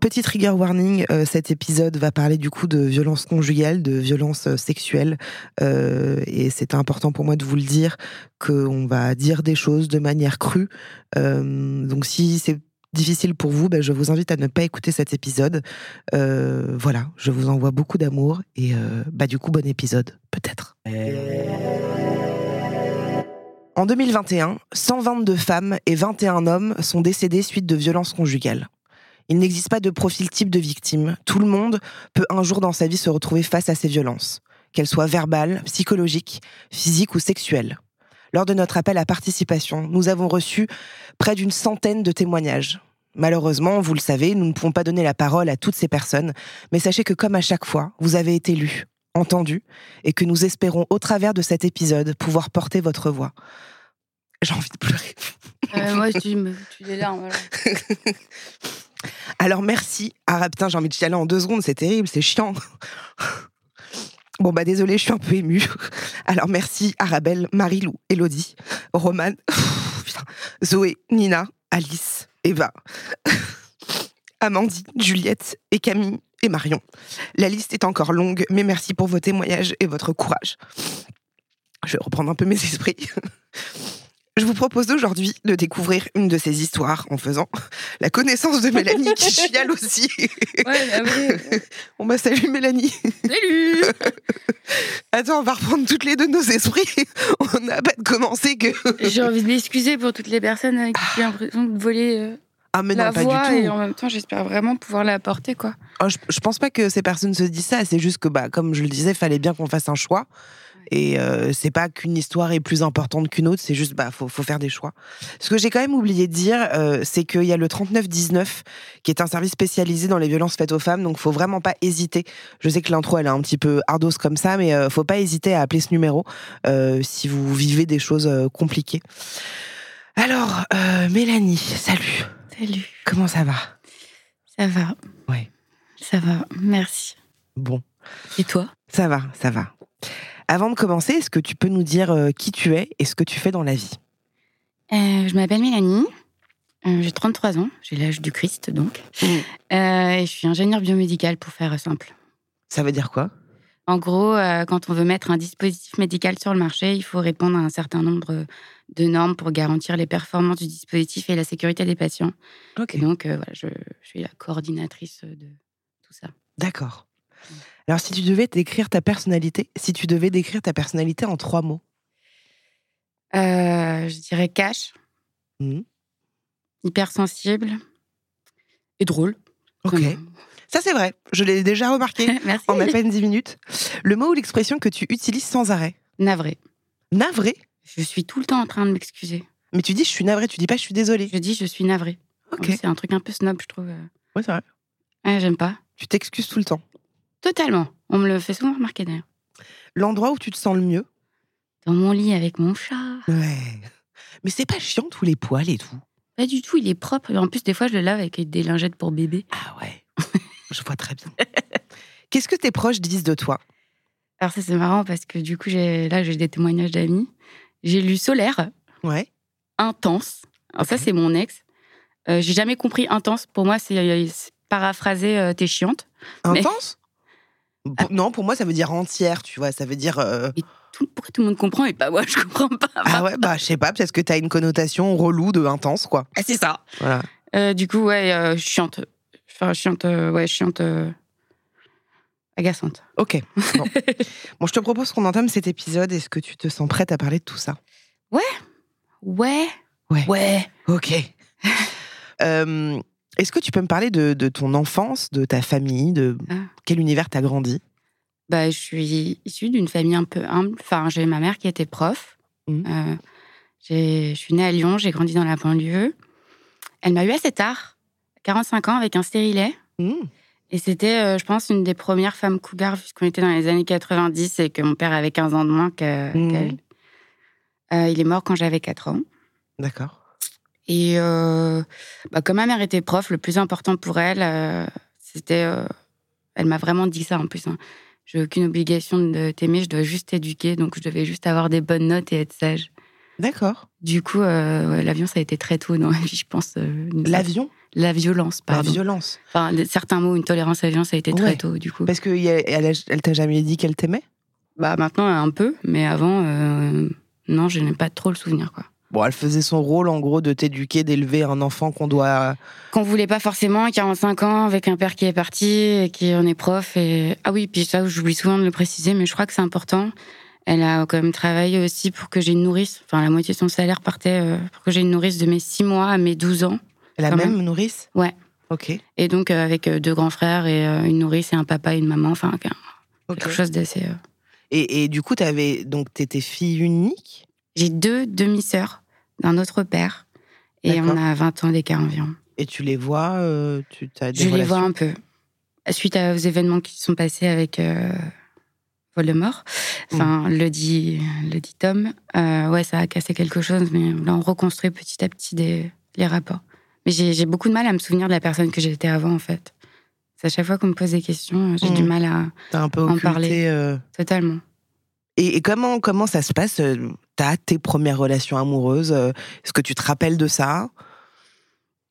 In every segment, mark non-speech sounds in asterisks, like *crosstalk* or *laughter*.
Petit trigger warning, euh, cet épisode va parler du coup de violence conjugale, de violence euh, sexuelle, euh, et c'est important pour moi de vous le dire qu'on va dire des choses de manière crue. Donc si c'est difficile pour vous, ben, je vous invite à ne pas écouter cet épisode. Voilà, je vous envoie beaucoup d'amour et bah du coup bon épisode, peut-être. En 2021, 122 femmes et 21 hommes sont décédés suite de violences conjugales. Il n'existe pas de profil type de victime. Tout le monde peut un jour dans sa vie se retrouver face à ces violences, qu'elles soient verbales, psychologiques, physiques ou sexuelles. Lors de notre appel à participation, nous avons reçu près d'une centaine de témoignages. Malheureusement, vous le savez, nous ne pouvons pas donner la parole à toutes ces personnes, mais sachez que comme à chaque fois, vous avez été lus, entendus, et que nous espérons au travers de cet épisode pouvoir porter votre voix. J'ai envie de pleurer. Euh, moi, tu tu des larmes. Voilà. *laughs* Alors merci. Ah putain, j'ai envie de chialer en deux secondes, c'est terrible, c'est chiant. *laughs* Bon bah désolé, je suis un peu émue. *laughs* Alors merci Arabelle, Marie-Lou, Elodie, Romane, *laughs* Zoé, Nina, Alice, Eva, Amandine, Juliette et Camille et Marion. La liste est encore longue, mais merci pour vos témoignages et votre courage. Je vais reprendre un peu mes esprits. Je vous propose aujourd'hui de découvrir une de ces histoires en faisant *laughs* la connaissance de Mélanie qui *laughs* chiale aussi. Ouais, mais *laughs* après, On bah salut Mélanie. salut Attends, on va reprendre toutes les deux nos esprits. On n'a pas de commencer que. J'ai envie de m'excuser pour toutes les personnes avec qui j'ai l'impression de voler euh, Ah mais la non, pas voix du et tout. en même temps, j'espère vraiment pouvoir la porter, quoi. Oh, je, je pense pas que ces personnes se disent ça. C'est juste que, bah, comme je le disais, fallait bien qu'on fasse un choix. Et euh, c'est pas qu'une histoire est plus importante qu'une autre, c'est juste bah faut, faut faire des choix. Ce que j'ai quand même oublié de dire, euh, c'est qu'il y a le 3919 qui est un service spécialisé dans les violences faites aux femmes, donc faut vraiment pas hésiter. Je sais que l'intro elle est un petit peu ardos comme ça, mais euh, faut pas hésiter à appeler ce numéro euh, si vous vivez des choses euh, compliquées. Alors, Mélanie, salut. Salut. Comment ça va? Ça va. Ouais. Ça va, merci. Bon. Et toi? Ça va, ça va. Avant de commencer, est-ce que tu peux nous dire euh, qui tu es et ce que tu fais dans la vie? Euh, Je m'appelle Mélanie. Euh, j'ai 33 ans. J'ai l'âge du Christ, donc. Euh, et je suis ingénieure biomédicale, pour faire simple. Ça veut dire quoi? En gros, quand on veut mettre un dispositif médical sur le marché, il faut répondre à un certain nombre de normes pour garantir les performances du dispositif et la sécurité des patients. Et donc, voilà, je, je suis la coordinatrice de tout ça. D'accord. Alors, si tu devais décrire ta personnalité, si tu devais décrire ta personnalité en trois mots, Euh, je dirais cash, Mhm. hypersensible et drôle. ok. Vraiment. Ça, c'est vrai. Je l'ai déjà remarqué *laughs* Merci. en à peine dix minutes. Le mot ou l'expression que tu utilises sans arrêt? Navré. Navré? Je suis tout le temps en train de m'excuser. Mais tu dis je suis navré, tu dis pas je suis désolée. Je dis je suis navré. Ok. C'est un truc un peu snob, je trouve. Ouais, c'est vrai. Ouais, J'aime pas. Tu t'excuses tout le temps. Totalement. On me le fait souvent remarquer d'ailleurs. L'endroit où tu te sens le mieux? Dans mon lit avec mon chat. Ouais. Mais c'est pas chiant tous les poils et tout? Pas du tout, il est propre. En plus, des fois, je le lave avec des lingettes pour bébé. Ah ouais. *laughs* je vois très bien. Qu'est-ce que tes proches disent de toi? Alors ça c'est marrant parce que du coup j'ai là j'ai des témoignages d'amis. J'ai lu Solaire, Ouais. intense. Alors ça c'est mon ex. Euh, j'ai jamais compris intense. Pour moi c'est c'est paraphraser euh, t'es chiante. Intense? Non, pour moi, ça veut dire entière, tu vois. Ça veut dire. euh, Tout- pourquoi tout le monde comprend et pas moi je comprends pas. Ah ouais, bah, je sais pas, peut-être que t'as une connotation relou de intense, quoi. Ah, c'est ça. Voilà. Euh, du coup ouais euh, chiante. Enfin chiante ouais chiante agaçante. Ok. Bon. bon, je te propose qu'on entame cet épisode. Est-ce que tu te sens prête à parler de tout ça? Ouais. Ouais. Ouais. Ok. *laughs* Euh, Est-ce que tu peux me parler de, de ton enfance, de ta famille, de Ah. quel univers t'as grandi? Bah, je suis issue d'une famille un peu humble. Enfin, j'ai ma mère qui était prof. Mhm. Euh, je suis née à Lyon, j'ai grandi dans la banlieue. Elle m'a eu assez tard, 45 ans, avec un stérilet. Mmh. Et c'était, euh, je pense, une des premières femmes cougars, puisqu'on était dans les années 90 et que mon père avait 15 ans de moins Mhm. qu'elle. Euh, il est mort quand j'avais 4 ans. D'accord. Et euh, bah, comme ma mère était prof, le plus important pour elle, euh, c'était. euh, elle m'a vraiment dit ça en plus. Hein. J'ai aucune obligation de t'aimer, je dois juste t'éduquer, donc je devais juste avoir des bonnes notes et être sage. D'accord. Du coup, euh, ouais, l'avion, ça a été très tôt dans ma vie, je pense. euh, L'avion? La violence, La pardon. violence. Enfin, certains mots, une tolérance à la violence, ça a été très tôt, du coup. Parce qu'elle elle, elle t'a jamais dit qu'elle t'aimait? Bah, maintenant, un peu, mais avant, euh, non, je n'ai pas trop le souvenir, quoi. Bon, elle faisait son rôle, en gros, de t'éduquer, d'élever un enfant qu'on doit. qu'on voulait pas forcément, 45 ans, avec un père qui est parti, et qui en est prof. Et... Ah oui, puis ça, j'oublie souvent de le préciser, mais je crois que c'est important. Elle a quand même travaillé aussi pour que j'ai une nourrice. Enfin, la moitié de son salaire partait euh, pour que j'ai une nourrice de mes 6 mois à mes 12 ans. La même même. nourrice? Ouais. Ok. Et donc, euh, avec euh, deux grands frères et une nourrice et un papa et une maman. Enfin, quelque chose d'assez. Et, et du coup, t'avais donc t'étais fille unique? J'ai deux demi-sœurs d'un autre père. Et on a 20 ans d'écart environ. Et tu les vois, euh, tu as des Je les vois un peu. Suite aux événements qui se sont passés avec euh, Voldemort, enfin, le, dit, le dit Tom, euh, ouais, ça a cassé quelque chose, mais là, on reconstruit petit à petit des, les rapports. Mais j'ai beaucoup de mal à me souvenir de la personne que j'étais avant, en fait. C'est à chaque fois qu'on me pose des questions, j'ai du mal à. Un peu en occulté. parler. Totalement. Et, et comment comment ça se passe T'as tes premières relations amoureuses euh, Est-ce que tu te rappelles de ça?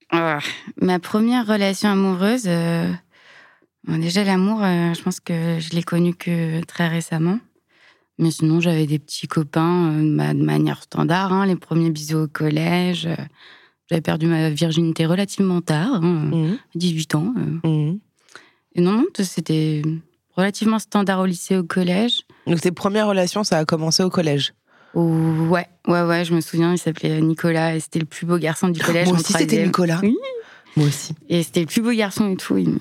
Ah, ma première relation amoureuse, euh, bon, déjà l'amour, euh, je pense que je l'ai connu que très récemment. Mais sinon, j'avais des petits copains euh, de manière standard, hein, les premiers bisous au collège. j'avais perdu ma virginité relativement tard, hein, Mhm. 18 ans. Mhm. Et non, non, c'était relativement standard au lycée, au collège. Donc tes premières relations, ça a commencé au collège? Ou- ouais, ouais, ouais, je me souviens, il s'appelait Nicolas et c'était le plus beau garçon du collège. Moi aussi, c'était. Nicolas. Oui. Moi aussi. Et c'était le plus beau garçon et tout. Il me...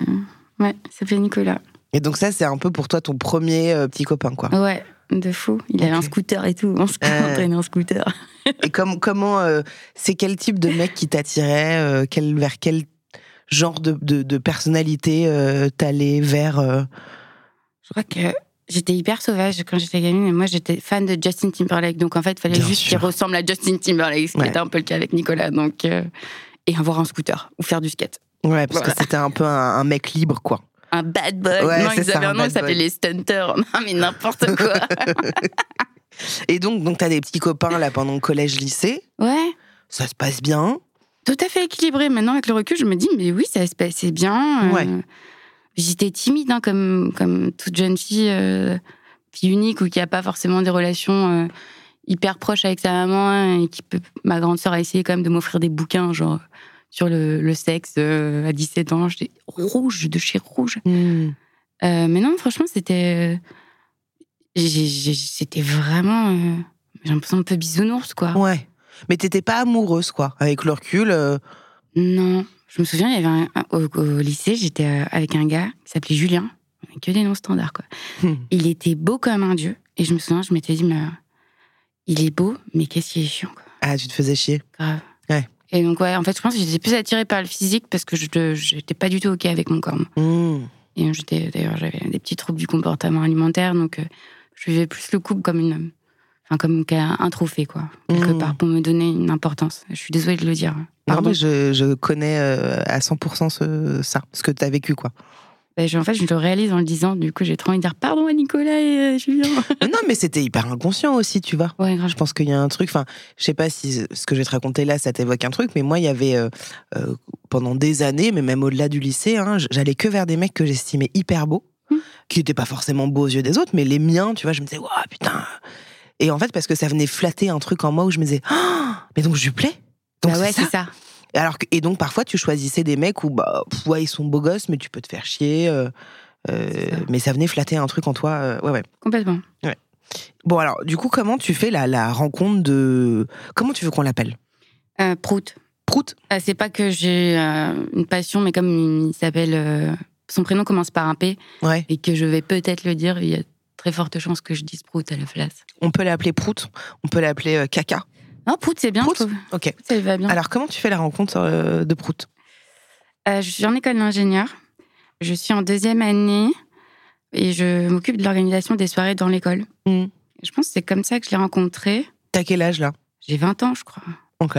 Ouais, il s'appelait Nicolas. Et donc ça, c'est un peu pour toi ton premier euh, petit copain, quoi. Ouais, de fou. Il avait un scooter et tout. On se Euh. *laughs* entraînait en scooter. *laughs* Et comme, comment, euh, c'est quel type de mec qui t'attirait euh, quel, Vers quel genre de, de, de personnalité euh, t'allais vers euh, Je crois que j'étais hyper sauvage quand j'étais gamine. Et moi, j'étais fan de Justin Timberlake. Donc, en fait, il fallait Bien juste qu'il ressemble à Justin Timberlake, ce qui Ouais. était un peu le cas avec Nicolas. Donc, euh, et avoir un scooter ou faire du skate. Ouais, parce Voilà. que c'était un peu un, un mec libre, quoi. Un bad boy. Ouais, non, ils ça, avaient un nom, ils s'appelaient les stunters. *laughs* Non, mais n'importe quoi. *laughs* Et donc, donc t'as des petits copains là pendant le collège-lycée. ouais. Ça se passe bien. Tout à fait équilibré. Maintenant, avec le recul, je me dis, mais oui, ça se passait bien. Euh, Ouais. J'étais timide, hein, comme, comme toute jeune fille, euh, fille unique, ou qui n'a pas forcément des relations euh, hyper proches avec sa maman. hein, et qui peut... Ma grande sœur a essayé quand même de m'offrir des bouquins, genre, sur le, le sexe euh, à 17 ans. J'étais rouge, de chez rouge. Hmm. Euh, mais non, franchement, c'était. C'était vraiment. J'ai l'impression un peu bisounours, quoi. Ouais. Mais t'étais pas amoureuse, quoi. Avec le recul. Non, je me souviens, il y avait un, au, au lycée, j'étais euh, avec un gars qui s'appelait Julien, que des noms standards quoi. hmm. Il était beau comme un dieu, et je me souviens, je m'étais dit, mais euh, il est beau, mais qu'est-ce qu'il est chiant quoi, Ah, tu te faisais chier. grave. Ouais. Et donc ouais, en fait, je pense que j'étais plus attirée par le physique parce que je j'étais pas du tout ok avec mon corps. Hmm. Et j'étais d'ailleurs j'avais des petits troubles du comportement alimentaire, donc euh, je vivais plus le couple comme une, enfin comme un trophée quoi, quelque Mmh. part pour me donner une importance. Je suis désolée de le dire. Non, Pardon. mais je, je connais euh, à 100% ce, ça, ce que t'as vécu, quoi. Bah, je- en fait, je le réalise en le disant. Du coup, j'ai trop envie de dire pardon à Nicolas et euh, Julien. *laughs* non, mais c'était hyper inconscient aussi, tu vois. ouais. Je pense qu'il y a un truc, enfin, je sais pas si ce que je vais te raconter là, ça t'évoque un truc, mais moi, il y avait euh, euh, pendant des années, mais même au-delà du lycée, hein, j'allais que vers des mecs que j'estimais hyper beaux, Mm. qui étaient pas forcément beaux aux yeux des autres, mais les miens, tu vois, je me disais, waouh, putain. Et en fait, parce que ça venait flatter un truc en moi où je me disais, Ah, mais donc je lui plais? Donc Bah ouais, c'est ça. ça. Alors que, et donc parfois, tu choisissais des mecs où, bah, pff, ouais, ils sont beaux gosses, mais tu peux te faire chier. euh, euh, ça. mais ça venait flatter un truc en toi. euh, ouais, ouais. Complètement. Bon, alors, du coup, comment tu fais la, la rencontre de. Comment tu veux qu'on l'appelle? Prout. Prout? C'est pas que j'ai une passion, mais comme il s'appelle. son prénom commence par un P Ouais. et que je vais peut-être le dire, très forte chance que je dise Prout à la place. On peut l'appeler Prout, on peut l'appeler euh, Caca. Non, Prout, c'est bien, Prout je trouve. Ok. Prout, ça va bien. Alors, comment tu fais la rencontre euh, de Prout? Euh, je suis en école d'ingénieur. Je suis en deuxième année et je m'occupe de l'organisation des soirées dans l'école. Hmm. Je pense que c'est comme ça que je l'ai rencontré. T'as quel âge là? J'ai 20 ans, je crois. Ok.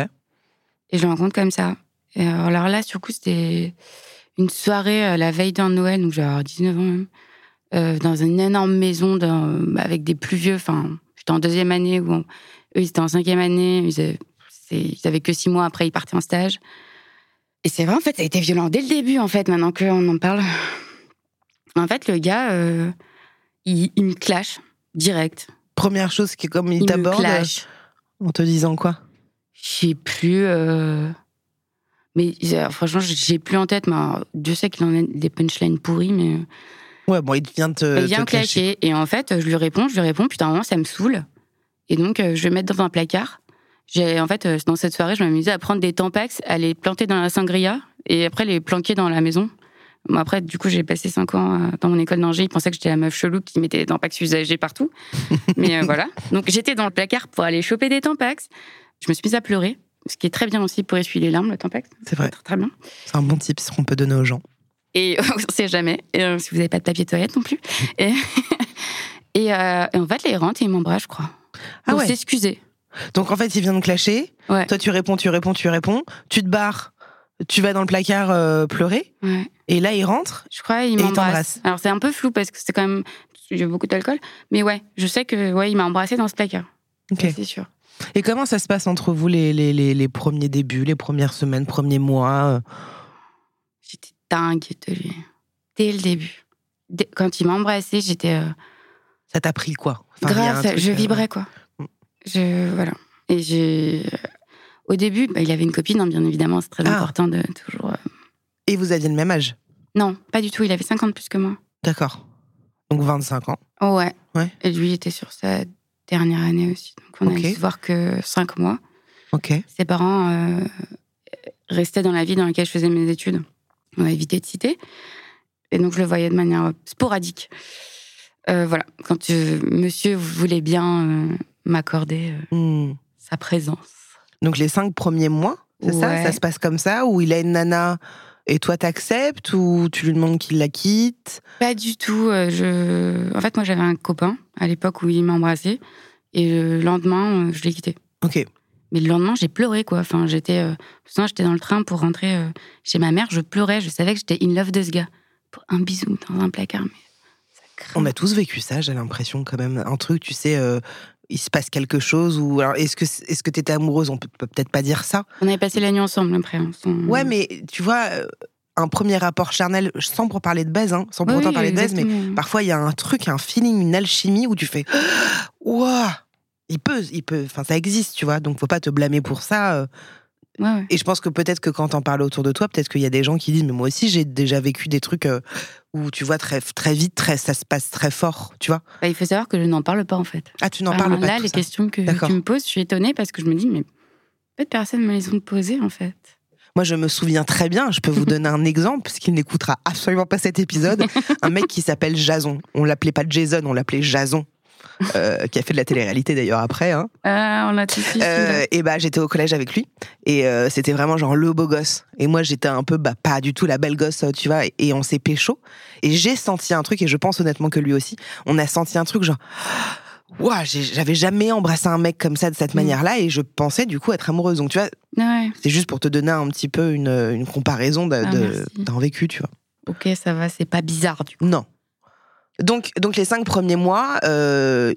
Et je le rencontre comme ça. Et alors là, sur coup, c'était une soirée euh, la veille d'un Noël, donc j'avais 19 ans même, euh, dans une énorme maison dans- avec des plus vieux. Enfin, j'étais en deuxième année, où on- eux, ils étaient en cinquième année. Ils avaient, c'est- ils avaient que six mois après, ils partaient en stage. Et c'est vrai, en fait, ça a été violent dès le début, en fait, maintenant qu'on en parle. En fait, le gars, euh, il, il me clash direct. Première chose qui est comme il, t'aborde euh, clash. en te disant quoi? Je sais plus. euh, Mais euh, franchement, j'ai plus en tête. Mais Dieu sait qu'il en a des punchlines pourries, mais Ouais, bon, il vient te. il vient te clasher. Et en fait, je lui réponds, je lui réponds. Putain, moment, ça me saoule. Et donc, euh, je vais mettre dans un placard. J'ai, en fait, euh, dans cette soirée, je m'amusais à prendre des tampax, à les planter dans la sangria et après les planquer dans la maison. Bon, après, du coup, j'ai passé cinq ans euh, dans mon école d'ingé. Ils pensaient que j'étais la meuf chelou qui mettait des tampax usagés partout. *laughs* Mais euh, voilà. Donc, j'étais dans le placard pour aller choper des tampax. Je me suis mise à pleurer, ce qui est très bien aussi pour essuyer les larmes, le tampax. C'est vrai. Très, très bien. C'est un bon tip qu'on peut donner aux gens. Et *laughs* on sait jamais. Et, euh, si vous n'avez pas de papier toilette non plus. *laughs* Et, *laughs* et, euh, et en fait, il rentre et il m'embrasse, je crois. Ah Pour ouais. s'excuser. Donc en fait, il vient de clasher. Ouais. Toi, tu réponds, tu réponds, tu réponds. Tu te barres. Tu vas dans le placard euh, pleurer. Ouais. Et là, il rentre. Je crois il Et il m'embrasse. t'embrasse. Alors c'est un peu flou parce que c'est quand même j'ai beaucoup d'alcool, mais ouais, je sais que ouais, il m'a embrassé dans ce placard. C'est sûr. Et comment ça se passe entre vous les, les, les, les premiers débuts, les premières semaines, premiers mois euh dingue de lui dès le début. Dès- quand il m'a embrassé, j'étais euh, Ça t'a pris quoi? Enfin, il grave, truc, je euh, vibrais quoi. Mm. Je voilà. Et j'ai euh, au début, bah, il avait une copine, hein, bien évidemment, c'est très Ah. important de toujours. euh, Et vous aviez le même âge? Non, pas du tout. Il avait 50 plus que moi. D'accord. Donc 25 ans. Oh ouais. Ouais. Et lui était sur sa dernière année aussi. Donc on Ok. a dû se voir que 5 mois. Ok. Ses parents euh, restaient dans la ville dans laquelle je faisais mes études. On va éviter de citer. Et donc je le voyais de manière sporadique. Euh, voilà. Quand euh, monsieur voulait bien euh, m'accorder euh, Hmm. sa présence. Donc les cinq premiers mois, c'est ça? Ouais. Ça se passe comme ça? Où il a une nana et toi t'acceptes? Ou tu lui demandes qu'il la quitte? Pas du tout. euh, je... En fait, moi j'avais un copain à l'époque où il m'a embrassé. Et le lendemain, euh, je l'ai quitté. Ok. Mais le lendemain, j'ai pleuré, quoi. Enfin, j'étais, euh, j'étais dans le train pour rentrer euh, chez ma mère. Je pleurais. Je savais que j'étais in love de ce gars. Pour un bisou dans un placard, mais ça craint. On a tous vécu ça, j'ai l'impression quand même. Un truc, tu sais, euh, il se passe quelque chose ou alors est-ce que est-ce que t'étais amoureuse? On peut, peut peut-être pas dire ça. On avait passé la nuit ensemble après. hein, Ouais, mais tu vois, euh, un premier rapport charnel, sans pour parler de baise, hein, sans pour Oui, autant parler de baise, mais parfois il y a un truc, un feeling, une alchimie où tu fais, *gasps* waouh, il peut, il peut, enfin ça existe, tu vois. Donc faut pas te blâmer pour ça. euh. Ouais, ouais. Et je pense que peut-être que quand t'en parles autour de toi, peut-être qu'il y a des gens qui disent, mais moi aussi j'ai déjà vécu des trucs euh, où tu vois très très vite, très ça se passe très fort, tu vois. Bah, il faut savoir que je n'en parle pas, en fait. Ah, tu n'en parles pas. Là, les ça. questions que tu me poses, je suis étonnée parce que je me dis, mais peut-être personne me les ont posées, en fait. Moi, je me souviens très bien, je peux vous donner un exemple, parce qu'il n'écoutera absolument pas cet épisode. *laughs* un mec qui s'appelle Jason. On l'appelait pas Jason, on l'appelait Jason. Euh, qui a fait de la télé-réalité d'ailleurs après. Hein. Ah, on a tout. Euh, et bah j'étais au collège avec lui et euh, c'était vraiment genre le beau gosse. Et moi j'étais un peu bah pas du tout la belle gosse, tu vois. Et, et on s'est pécho. Et j'ai senti un truc et je pense honnêtement que lui aussi. On a senti un truc genre. *gasps* Ouah, j'ai- j'avais jamais embrassé un mec comme ça de cette Mm. manière-là et je pensais du coup être amoureuse. Donc tu vois, Ouais. c'est juste pour te donner un petit peu une, une comparaison de- Ah, d'un vécu, tu vois. ok, ça va, c'est pas bizarre du coup. Non. Donc, donc les cinq premiers mois, euh,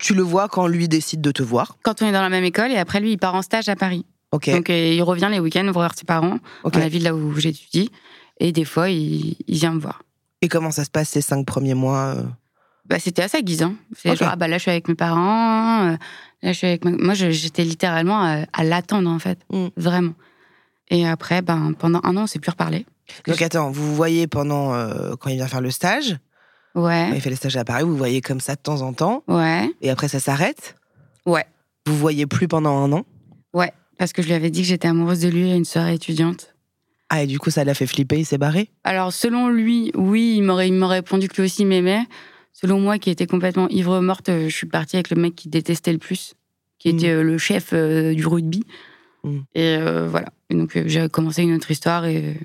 tu le vois quand lui décide de te voir. Quand on est dans la même école et après lui, il part en stage à Paris. Ok. Donc euh, il revient les week-ends voir ses parents dans la ville là où j'étudie. Et des fois, il, il vient me voir. Et comment ça se passe ces cinq premiers mois euh? Bah, c'était assez aiguisant. C'est Ok. genre, ah bah là, je suis avec mes parents. là, je suis avec ma- Moi, j'étais littéralement à, à l'attendre, en fait. Mm. Vraiment. Et après, ben, pendant un an, on s'est plus reparlé. Donc attends, vous vous voyez pendant euh, quand il vient faire le stage? Ouais, Quand il fait le stage à Paris, vous voyez comme ça de temps en temps. ouais, Et après, ça s'arrête. ouais, Vous voyez plus pendant un an. ouais. Parce que je lui avais dit que j'étais amoureuse de lui à une soirée étudiante. Ah, et du coup, ça l'a fait flipper, il s'est barré? Alors, selon lui, oui, il m'aurait, il m'aurait répondu que lui aussi m'aimait. Selon moi, qui était complètement ivre morte, euh, je suis partie avec le mec qui détestait le plus, qui Mm. était euh, le chef euh, du rugby. Mm. Et euh, voilà. Et donc, j'ai commencé une autre histoire et,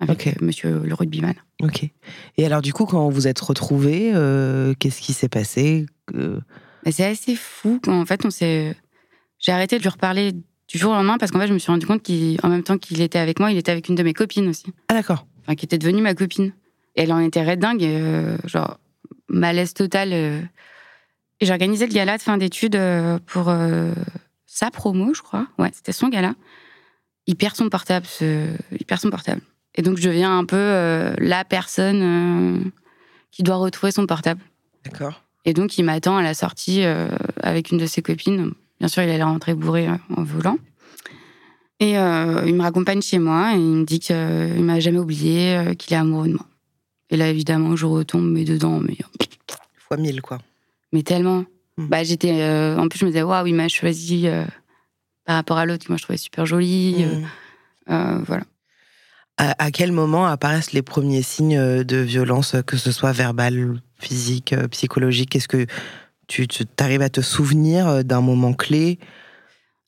avec Ok. euh, monsieur le rugbyman. Ok. Et alors, du coup, quand vous êtes retrouvés, euh, qu'est-ce qui s'est passé Euh, c'est assez fou en fait, on s'est. J'ai arrêté de lui reparler du jour au lendemain parce qu'en fait, je me suis rendu compte qu'en même temps qu'il était avec moi, il était avec une de mes copines aussi. Ah, d'accord. enfin, qui était devenue ma copine. Et elle en était red dingue, et, euh, genre malaise total. Et j'ai organisé le gala de fin d'études pour sa promo, je crois. Ouais, c'était son gala. Il perd son portable, ce- il perd son portable. Et donc je deviens un peu euh, la personne euh, qui doit retrouver son portable. D'accord. Et donc il m'attend à la sortie euh, avec une de ses copines. Bien sûr, il allait rentrer bourré en volant. Et il me raccompagne chez moi et il me dit qu'il m'a jamais oublié, qu'il est amoureux de moi. Et là, évidemment, je retombe mais dedans, mais, Fois mille, quoi. mais tellement. Hmm. Bah, j'étais. en plus, je me disais, waouh, il m'a choisi par rapport à l'autre que moi je trouvais super jolie. euh, Mm. euh, voilà. À, à quel moment apparaissent les premiers signes euh, de violence, que ce soit verbal, physique, euh, psychologique? Est-ce que tu arrives à te souvenir euh, d'un moment clé?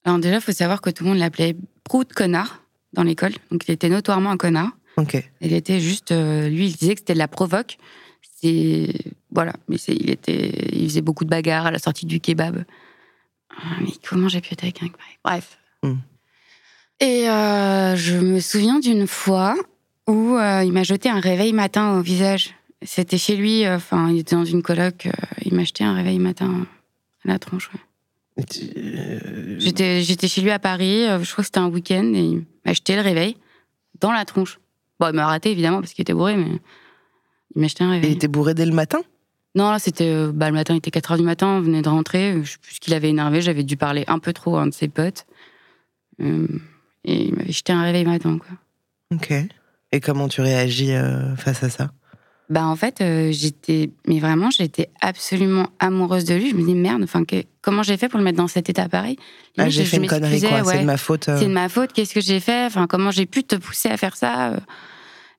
Alors, déjà, il faut savoir que tout le monde l'appelait Prout connard dans l'école. Donc, il était notoirement un connard. Ok. Il était juste, euh, lui, il disait que c'était de la provoque. C'est voilà, mais il était, il faisait beaucoup de bagarres à la sortie du kebab. Ah, Mais comment j'ai pu être avec un Bref. Hmm. Et euh, je me souviens d'une fois où euh, il m'a jeté un réveil matin au visage. C'était chez lui, euh, enfin, il était dans une coloc. il m'a jeté un réveil matin à la tronche. ouais. J'étais, j'étais chez lui à Paris, je crois que c'était un week-end, et il m'a jeté le réveil dans la tronche. Bon, il m'a raté évidemment parce qu'il était bourré, mais il m'a jeté un Il réveil. était bourré dès le matin? Non, là, c'était bah, le matin, il était 4 h du matin, on venait de rentrer. Je sais plus ce qu'il avait énervé, j'avais dû parler un peu trop à un de ses potes. Euh, et il m'avait jeté un réveil matin, quoi. Ok. Et comment tu réagis euh, face à ça? Bah, en fait, euh, j'étais. Mais vraiment, j'étais absolument amoureuse de lui. Je me dis, merde, enfin, que- comment j'ai fait pour le mettre dans cet état pareil? Ah, J'ai fait je une connerie, quoi. ouais. C'est de ma faute. euh. c'est de ma faute, qu'est-ce que j'ai fait? Enfin, comment j'ai pu te pousser à faire ça?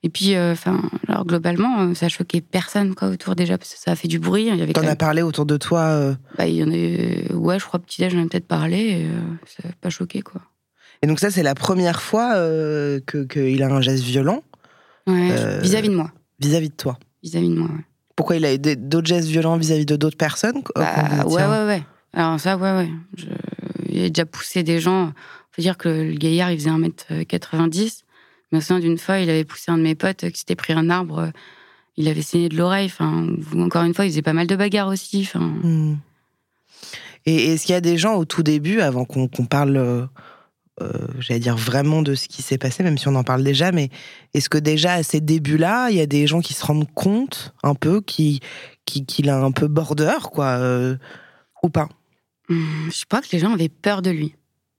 Et puis, enfin, alors globalement, ça choquait personne quoi autour déjà parce que ça a fait du bruit. Il y avait quand T'en as même- parlé autour de toi bah, il y en a, ouais, je crois petit déj, j'en ai peut-être parlé. Et, ça n'a pas choqué quoi. Et donc ça, c'est la première fois euh, que qu'il a un geste violent Ouais, Euh, vis-à-vis de moi, vis-à-vis de toi. vis-à-vis de moi. Ouais. Pourquoi il a eu d'autres gestes violents vis-à-vis de d'autres personnes Bah, ouais, ouais, ouais. Alors ça, ouais, ouais. Je... Il a déjà poussé des gens. Faut dire que le gaillard, il faisait 1m90. Je me souviens d'une fois, il avait poussé un de mes potes qui s'était pris un arbre. euh, Il avait saigné de l'oreille. Enfin, encore une fois, il faisait pas mal de bagarres aussi. Enfin, Hmm. Et est-ce qu'il y a des gens au tout début, avant qu'on qu'on parle, euh, euh, j'allais dire vraiment de ce qui s'est passé, même si on en parle déjà, mais est-ce que déjà à ces débuts-là, il y a des gens qui se rendent compte un peu qui qui- qu'il a un peu border, quoi, euh, ou pas? Hum, je crois que les gens avaient peur de lui.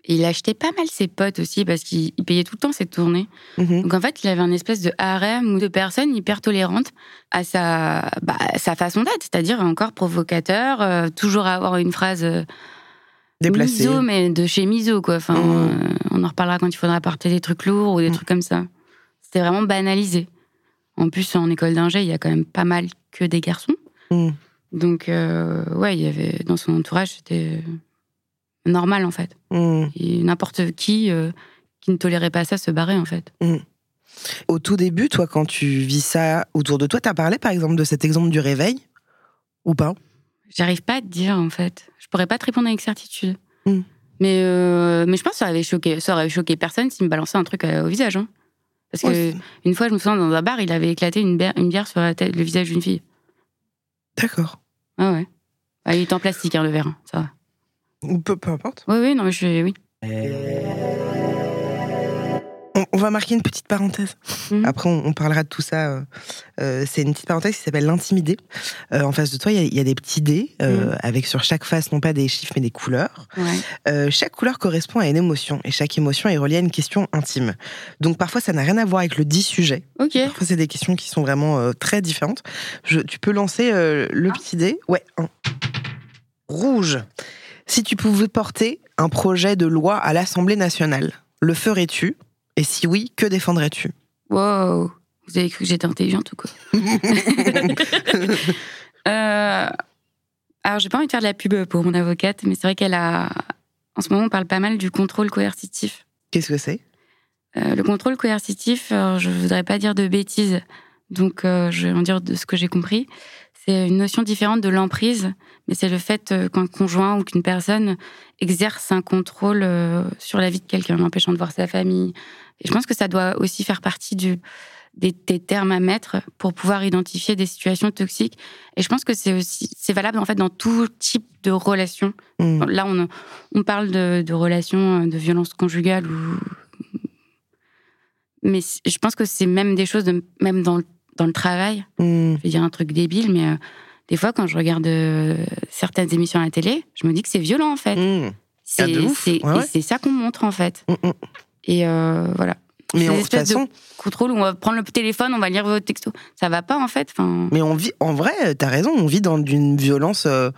Et il achetait pas mal ses potes aussi parce qu'il il payait tout le temps ses tournées. Mhm. Donc en fait, il avait un espèce de harem ou de personnes hyper tolérantes à sa, bah, sa façon d'être, c'est-à-dire encore provocateur, euh, toujours avoir une phrase euh, Déplacé. miso, mais de chez miso, quoi. Enfin, Mhm. euh, on en reparlera quand il faudra porter des trucs lourds ou des Mhm. trucs comme ça. C'était vraiment banalisé. En plus, en école d'ingé, il y a quand même pas mal que des garçons. Mhm. Donc, euh, ouais, il y avait dans son entourage, c'était normal en fait. Et n'importe qui euh, qui ne tolérait pas ça se barrait en fait. Au tout début, toi, quand tu vis ça autour de toi, t'as parlé par exemple de cet exemple du réveil ou pas? J'arrive pas à te dire en fait. Je pourrais pas te répondre avec certitude. Hmm. Mais, euh, mais je pense que ça aurait choqué, ça aurait choqué personne s'il me balançait un truc euh, au visage. hein. Parce que une fois, je me souviens dans un bar, il avait éclaté une bière, une bière sur la tête, le visage d'une fille. D'accord. Ah ouais. Ah, il est en plastique, hein, le verre, hein, ça va. Ou peu, peu importe. Oui, oui, non, mais je suis. Oui. On, on va marquer une petite parenthèse. Mhm. Après, on, on parlera de tout ça. euh, euh, c'est une petite parenthèse qui s'appelle l'intimidé. Euh, en face de toi, il y, a- il y a des petits dés euh, Mhm. avec sur chaque face non pas des chiffres mais des couleurs. Ouais. Chaque couleur correspond à une émotion et chaque émotion est reliée à une question intime. Donc parfois, ça n'a rien à voir avec le dit sujet. Ok. Parfois, c'est des questions qui sont vraiment très différentes. Je, tu peux lancer le petit dé? Ouais, un. Rouge. Si tu pouvais porter un projet de loi à l'Assemblée nationale, le ferais-tu? Et si oui, que défendrais-tu? Wow. Vous avez cru que j'étais intelligente ou quoi? *laughs* Euh... Alors, j'ai pas envie de faire de la pub pour mon avocate, mais c'est vrai qu'elle a. En ce moment, on parle pas mal du contrôle coercitif. Qu'est-ce que c'est? Euh, le contrôle coercitif, je voudrais pas dire de bêtises, donc euh, je vais en dire de ce que j'ai compris. C'est une notion différente de l'emprise, mais c'est le fait euh, qu'un conjoint ou qu'une personne exerce un contrôle sur la vie de quelqu'un, l'empêchant de voir sa famille. Et je pense que ça doit aussi faire partie du, des, des termes à mettre pour pouvoir identifier des situations toxiques. Et je pense que c'est aussi c'est valable en fait dans tout type de relation. Hmm. Là, on, on parle de, de relations de violence conjugale ou. Mais je pense que c'est même des choses, de, même dans, le- dans le travail. Hmm. Je vais dire un truc débile, mais euh, des fois, quand je regarde euh, certaines émissions à la télé, je me dis que c'est violent, en fait. Hmm. C'est Ah, Ouais, ouais. c'est ça qu'on montre, en fait. Et euh, voilà. Mais en- espèce de façon, contrôle où on va prendre le téléphone, on va lire vos textos. Ça va pas, en fait. Enfin, mais on vit, en vrai, t'as raison, on vit dans une violence euh,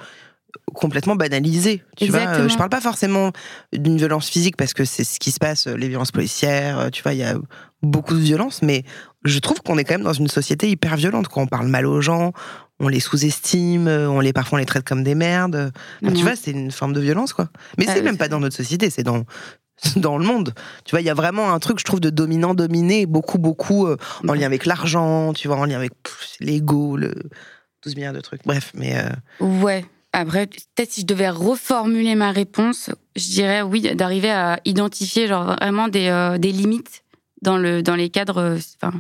complètement banalisée. Tu vois, Exactement. Euh, je parle pas forcément d'une violence physique parce que c'est ce qui se passe, les violences policières, tu vois, il y a beaucoup de violence, mais je trouve qu'on est quand même dans une société hyper violente, quoi. On parle mal aux gens, on les sous-estime, on les, parfois on les traite comme des merdes. Enfin, tu Mhm. vois, c'est une forme de violence, quoi. Mais Ah c'est oui, même pas dans notre société, c'est dans *laughs* dans le monde. Tu vois, il y a vraiment un truc, je trouve, de dominant-dominé, beaucoup, beaucoup euh, en lien avec l'argent, tu vois, en lien avec l'ego, le 12 milliards de trucs. Bref, mais euh, Ouais. Après, peut-être si je devais reformuler ma réponse, je dirais oui, d'arriver à identifier genre vraiment des, euh, des limites dans, le, dans les cadres, enfin,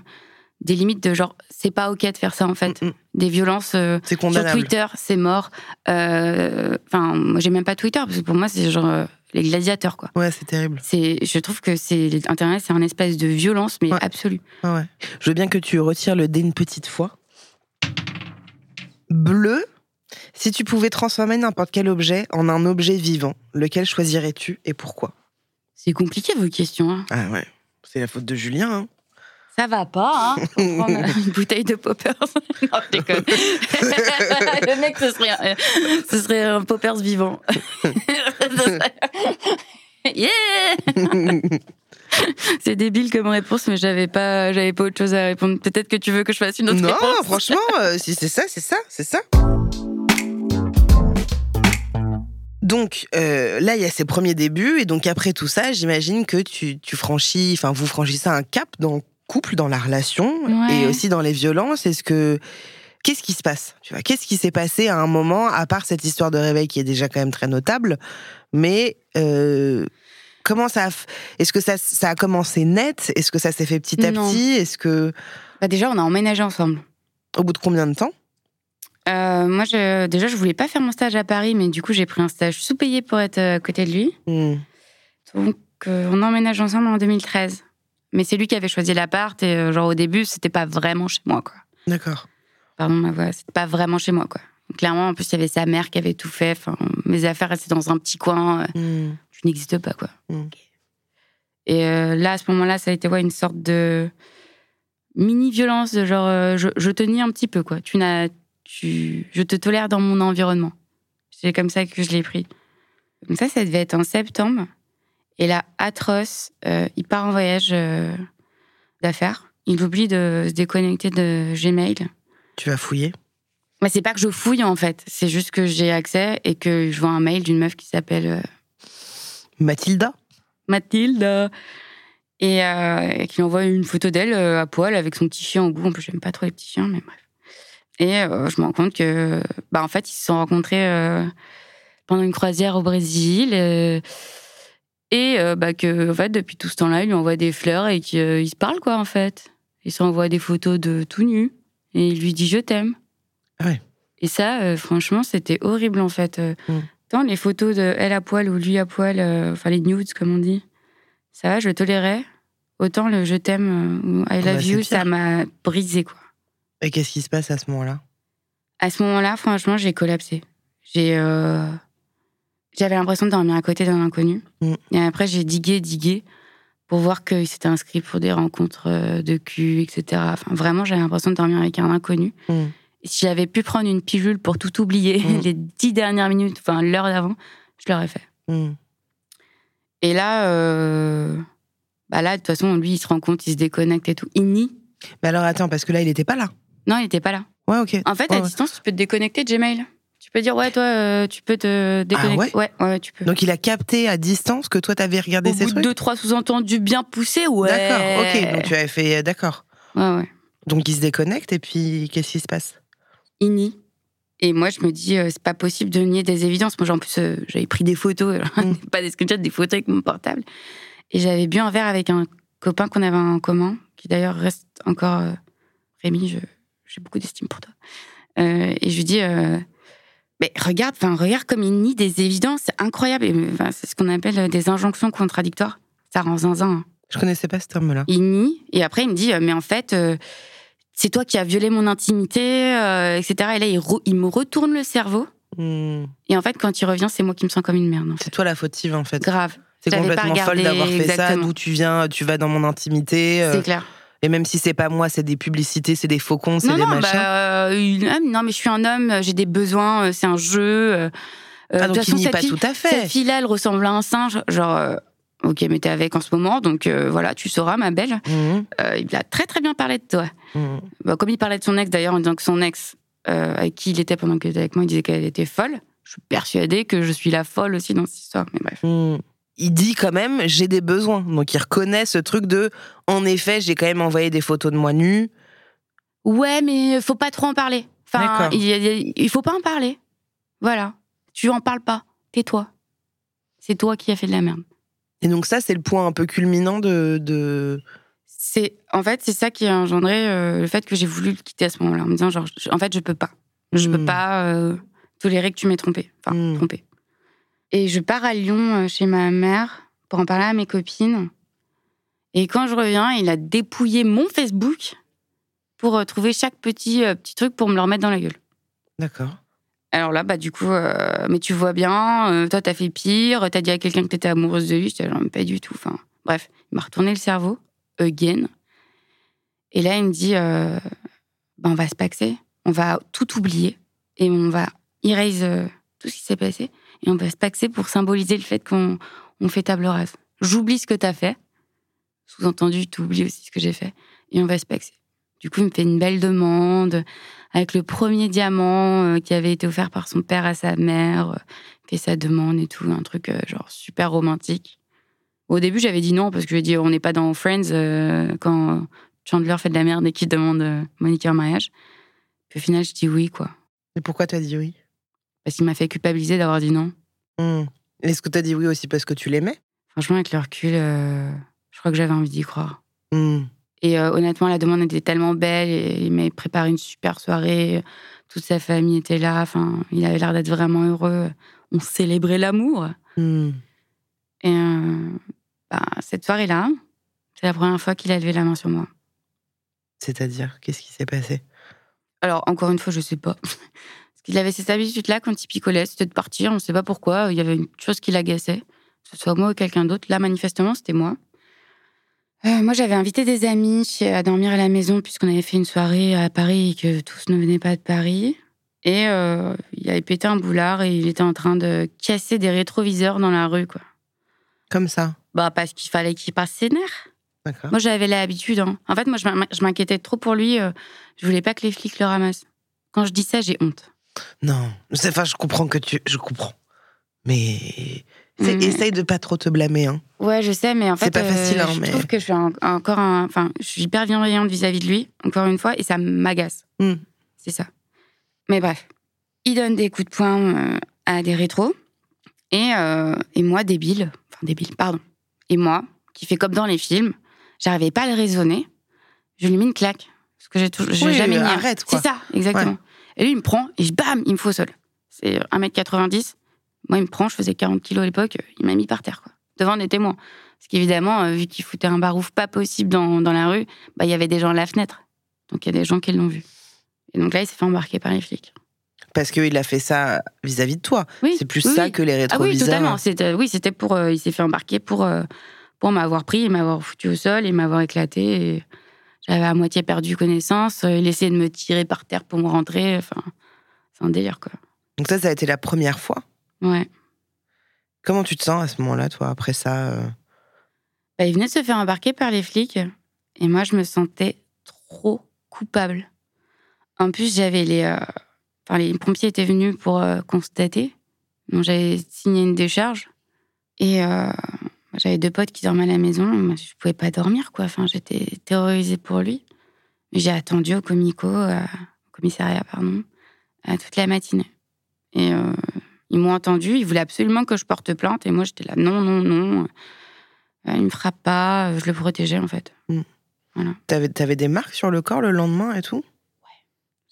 des limites de genre, c'est pas ok de faire ça en fait. mm, mm, Des violences sur. Twitter, c'est mort. Enfin, moi j'ai même pas Twitter parce que pour moi c'est genre les gladiateurs quoi. Ouais, c'est terrible. C'est, je trouve que c'est Internet, c'est un espèce de violence mais Ouais. absolue. Ouais, ouais. Je veux bien que tu retires le dé une petite fois. Bleu. Si tu pouvais transformer n'importe quel objet en un objet vivant, lequel choisirais-tu et pourquoi? C'est compliqué vos questions. hein. Ah ouais, c'est la faute de Julien. hein. Ça va pas, hein *laughs* Faut prendre une bouteille de poppers. *laughs* non, je déconne. *laughs* Le mec, ce serait, un- ce serait un poppers vivant. Yeah *laughs* C'est débile comme réponse, mais j'avais pas, j'avais pas autre chose à répondre. Peut-être que tu veux que je fasse une autre non, réponse? *laughs* franchement, euh, si c'est ça, c'est ça, c'est ça. Donc euh, là, il y a ces premiers débuts, et donc après tout ça, j'imagine que tu, tu franchis, enfin vous franchissez un cap dans le couple, dans la relation, Ouais. et aussi dans les violences. Est-ce que qu'est-ce qui se passe Tu vois, qu'est-ce qui s'est passé à un moment, à part cette histoire de réveil qui est déjà quand même très notable, mais euh, comment ça a f- Est-ce que ça, ça a commencé net? Est-ce que ça s'est fait petit à Non. petit? Est-ce que Bah, déjà, on a emménagé ensemble. au bout de combien de temps? Euh, moi, je, déjà, je voulais pas faire mon stage à Paris, mais du coup, j'ai pris un stage sous-payé pour être à côté de lui. Hmm. Donc, euh, on emménage ensemble en 2013. Mais c'est lui qui avait choisi l'appart et euh, genre au début, c'était pas vraiment chez moi, quoi. D'accord. Pardon ma voix, c'était pas vraiment chez moi, quoi. Clairement, en plus, il y avait sa mère qui avait tout fait. Enfin, mes affaires restaient dans un petit coin. euh, Hmm. Tu n'existes pas, quoi. Mm. Et euh, là, à ce moment-là, ça a été ouais, une sorte de mini-violence, de genre, euh, je, je te nie un petit peu, quoi. Tu n'as, tu, je te tolère dans mon environnement. C'est comme ça que je l'ai pris. Donc ça, ça devait être en septembre. Et là, atroce, euh, il part en voyage d'affaires. Il oublie de se déconnecter de Gmail. Tu vas fouiller Mais c'est pas que je fouille en fait, c'est juste que j'ai accès et que je vois un mail d'une meuf qui s'appelle euh, Mathilda Mathilde et euh, qui envoie une photo d'elle euh, à poil avec son petit chien au bout. En plus, j'aime pas trop les petits chiens, mais bref. Et euh, je me rends compte que, bah, en fait, ils se sont rencontrés euh, pendant une croisière au Brésil. Et bah, que, en fait, depuis tout ce temps-là, il lui envoie des fleurs et qu'ils se parlent, quoi, en fait. Il s'envoie des photos de tout nu. Et il lui dit Je t'aime. Ah ouais. Et ça, euh, franchement, c'était horrible, en fait. Euh, Mm. Tant les photos de elle à poil ou lui à poil, euh, enfin les nudes, comme on dit, ça va, je tolérais. Autant le je t'aime ou I Ah bah, love c'est you, ça m'a brisé, quoi. Et qu'est-ce qui se passe à ce moment-là? À ce moment-là, franchement, j'ai collapsé. J'ai, euh, j'avais l'impression de dormir à côté d'un inconnu. Mm. Et après, j'ai digué, digué pour voir qu'il s'était inscrit pour des rencontres euh, de cul, etc. Enfin, vraiment, j'avais l'impression de dormir avec un inconnu. Mm. Si j'avais pu prendre une pilule pour tout oublier, Mm. *laughs* les dix dernières minutes, enfin l'heure d'avant, je l'aurais fait. Hmm. Et là, euh, bah là, de toute façon, lui, il se rend compte, il se déconnecte et tout. Il nie. Mais alors attends, parce que là, il était pas là. Non, il n'était pas là. Ouais, ok. En fait, Ouais, à ouais. distance, tu peux te déconnecter de Gmail. Peux dire, ouais, toi, euh, tu peux te déconnecter. Ah ouais ouais, ouais, tu peux. Donc il a capté à distance que toi, t'avais regardé Au ces bout de trucs deux, trois sous-entendus bien poussés, ouais. D'accord, ok. Donc tu avais fait. D'accord. Ouais, ouais. Donc il se déconnecte et puis qu'est-ce qui se passe? Il nie. Et moi, je me dis, euh, c'est pas possible de nier des évidences. Moi, en plus, euh, j'avais pris des photos, Mm. *laughs* pas des screenshots, des photos avec mon portable. Et j'avais bu un verre avec un copain qu'on avait en commun, qui d'ailleurs reste encore. euh, Rémi, je- j'ai beaucoup d'estime pour toi. Euh, et je lui dis, euh, mais regarde, enfin, regarde comme il nie des évidences, c'est incroyable. C'est ce qu'on appelle euh, des injonctions contradictoires. Ça rend zinzin. hein. Je connaissais pas ce terme-là. Il nie, et après il me dit, euh, mais en fait, euh, c'est toi qui as violé mon intimité, euh, etc. Et là, il, re- il me retourne le cerveau. Hmm. Et en fait, quand il revient, c'est moi qui me sens comme une merde. C'est toi la fautive en fait. Grave. C'est complètement folle d'avoir fait ça. D'où tu viens Tu vas dans mon intimité. euh, C'est clair. Et même si c'est pas moi, c'est des publicités, c'est des faucons, c'est des non, machins. bah, euh, une- ah, non, mais je suis un homme, j'ai des besoins, euh, c'est un jeu. euh, euh, ah de donc toute il façon, cette pas fille- tout à Cette fait. fille-là, elle ressemble à un singe. Genre, euh, ok, mais t'es avec en ce moment, donc euh, voilà, tu sauras, ma belle. Mhm. Il a très très bien parlé de toi. Mhm. Bah, comme il parlait de son ex d'ailleurs, en disant que son ex, avec qui il était pendant qu'il était avec moi, il disait qu'elle était folle. Je suis persuadée que je suis la folle aussi dans cette histoire. Mais bref. Hmm. Il dit quand même j'ai des besoins. Donc il reconnaît ce truc de en effet, j'ai quand même envoyé des photos de moi nue. Ouais, mais faut pas trop en parler. Enfin, il, il- il faut pas en parler. Voilà. Tu en parles pas. Tais-toi. C'est toi qui as fait de la merde. Et donc ça c'est le point un peu culminant de, de... C'est en fait c'est ça qui a engendré euh, le fait que j'ai voulu le quitter à ce moment-là en me disant genre je- en fait je peux pas. Je peux Hmm. pas euh, tolérer que tu m'aies trompé. Enfin, Hmm. trompé. Et je pars à Lyon euh, chez ma mère pour en parler à mes copines. Et quand je reviens, il a dépouillé mon Facebook pour euh, trouver chaque petit, euh, petit truc pour me le remettre dans la gueule. D'accord. Alors là, bah du coup, euh, mais tu vois bien, euh, toi t'as fait pire, t'as dit à quelqu'un que t'étais amoureuse de lui, j'étais genre pas du tout. Enfin, bref, il m'a retourné le cerveau, again. Et là, il me dit, euh, bah, on va se paxer, on va tout oublier et on va erase tout ce qui s'est passé et on va se paxer pour symboliser le fait qu'on on fait table rase. J'oublie ce que t'as fait, sous-entendu, tu oublies aussi ce que j'ai fait et on va se paxer. Du coup, il me fait une belle demande avec le premier diamant euh, qui avait été offert par son père à sa mère. euh, Il fait sa demande et tout, un truc euh, genre super romantique. Au début, j'avais dit non parce que je lui ai dit on n'est pas dans Friends quand Chandler fait de la merde et qu'il demande Monica en mariage. Puis au final, je dis oui, quoi. Et pourquoi tu as dit oui? Parce qu'il m'a fait culpabiliser d'avoir dit non. Hmm. Est-ce que tu as dit oui aussi parce que tu l'aimais? Franchement, avec le recul, euh, je crois que j'avais envie d'y croire. Hmm. Et euh, honnêtement, la demande était tellement belle. Et il m'avait préparé une super soirée. Toute sa famille était là. Enfin, il avait l'air d'être vraiment heureux. On célébrait l'amour. Hmm. Et euh, bah, cette soirée-là, c'est la première fois qu'il a levé la main sur moi. C'est-à-dire, qu'est-ce qui s'est passé? Alors, encore une fois, je sais pas. Qu'il avait cette habitude-là, quand il picolait, c'était de partir. On ne sait pas pourquoi. Il y avait une chose qui l'agaçait. Que ce soit moi ou quelqu'un d'autre. Là, manifestement, c'était moi. Euh, moi, j'avais invité des amis à dormir à la maison, puisqu'on avait fait une soirée à Paris et que tous ne venaient pas de Paris. Et euh, il avait pété un boulard et il était en train de casser des rétroviseurs dans la rue, quoi. Comme ça Bah, parce qu'il fallait qu'il passe ses nerfs. D'accord. Moi, j'avais l'habitude. hein. En fait, moi, je m'inquiétais trop pour lui. euh, Je voulais pas que les flics le ramassent. Quand je dis ça, j'ai honte. Non, c'est- enfin, je comprends que tu. Je comprends. Mais. c'est- Mm. Essaye de pas trop te blâmer. Hein. Ouais, je sais, mais en C'est fait, pas facile, hein, je mais- trouve que je suis en- encore un... Enfin, je suis hyper bienveillante vis-à-vis de lui, encore une fois, et ça m'agace. Mm. C'est ça. Mais bref, il donne des coups de poing euh, à des rétros. Et, euh, et moi, débile, enfin débile, pardon. Et moi, qui fais comme dans les films, j'arrivais pas à le raisonner. Je lui mets une claque. Parce que j'ai toujours, Oui, jamais mis. arrête, quoi. C'est ça, exactement. Ouais. Et lui, il me prend et je, bam, il me fout au sol. C'est 1m90. Moi, il me prend, je faisais 40 kilos à l'époque, il m'a mis par terre, quoi. Devant des témoins. Parce qu'évidemment, euh, vu qu'il foutait un barouf pas possible dans, dans la rue, bah, il y avait des gens à la fenêtre. Donc il y a des gens qui l'ont vu. Et donc là, il s'est fait embarquer par les flics. Parce qu'il a fait ça vis-à-vis de toi. Oui, C'est plus oui, ça oui. que les Ah oui, rétroviseurs. totalement. Oui, c'était pour. euh, il s'est fait embarquer pour, euh, pour m'avoir pris m'avoir foutu au sol et m'avoir éclaté. Et j'avais à moitié perdu connaissance. euh, Il essayait de me tirer par terre pour me rentrer. Enfin, c'est un délire, quoi. Donc ça, ça a été la première fois? Ouais. Comment tu te sens à ce moment-là, toi, après ça euh? Bah, il venait de se faire embarquer par les flics. Et moi, je me sentais trop coupable. En plus, j'avais les. euh, Enfin, les pompiers étaient venus pour euh, constater. Donc, j'avais signé une décharge. Et euh, j'avais deux potes qui dormaient à la maison. Je pouvais pas dormir, quoi. Enfin, j'étais terrorisée pour lui. J'ai attendu au comico, euh, au commissariat, pardon, euh, toute la matinée. Et euh, ils m'ont entendu. Ils voulaient absolument que je porte plainte. Et moi, j'étais là, non, non, non. Il me frappe pas. Je le protégeais, en fait. T'avais avais des marques sur le corps le lendemain et tout?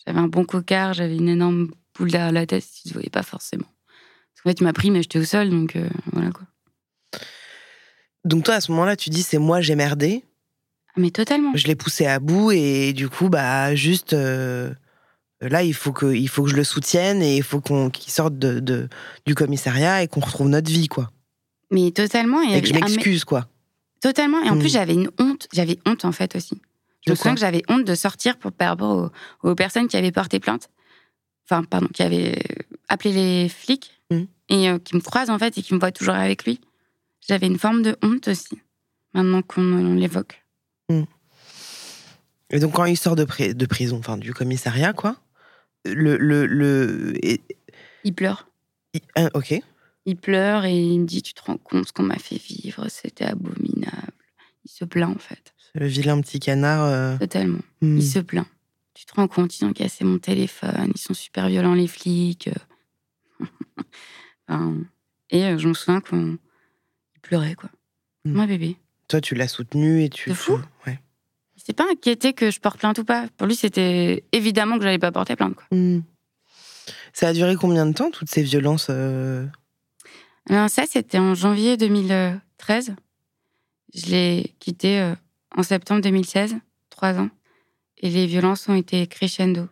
J'avais un bon cocard, j'avais une énorme boule derrière la tête, tu ne voyais pas forcément. Parce qu'en fait, il m'a pris, mais j'étais au sol, donc voilà quoi. Donc toi, à ce moment-là, tu dis, c'est moi, j'ai merdé. Ah, mais totalement. Je l'ai poussé à bout et du coup, bah, juste... euh, Là, il faut, que, il faut que je le soutienne et il faut qu'on qu'il sorte de, de- du commissariat et qu'on retrouve notre vie, quoi. Mais totalement. Et, Et que je mec- m'excuse, quoi. Totalement. Et en plus, j'avais une honte. J'avais honte, en fait, aussi. Je me souviens que j'avais honte de sortir pour, par rapport aux, aux personnes qui avaient porté plainte. Enfin, pardon, qui avaient appelé les flics Mm. et euh, qui me croisent, en fait, et qui me voient toujours avec lui. J'avais une forme de honte aussi, maintenant qu'on on l'évoque. Et donc, quand il sort de, pri- de prison, enfin, du commissariat, quoi, le... le, le et- Il pleure. il- ah, ok. Il pleure et il me dit Tu te rends compte ce qu'on m'a fait vivre C'était abominable. Il se plaint, en fait. Le vilain petit canard... euh, Totalement. hmm. Il se plaint. Tu te rends compte, ils ont cassé mon téléphone, ils sont super violents, les flics. *laughs* Enfin, et euh, je me souviens qu'on pleurait, quoi. Mm. Moi, bébé. Toi, tu l'as soutenu et tu... De fou. tu- Ouais. Il s'est pas inquiété que je porte plainte ou pas. Pour lui, c'était évidemment que j'allais pas porter plainte, quoi. Hmm. Ça a duré combien de temps, toutes ces violences euh, Alors, ça, c'était en janvier 2013. Je l'ai quitté euh, en septembre 2016, trois ans. Et les violences ont été crescendo.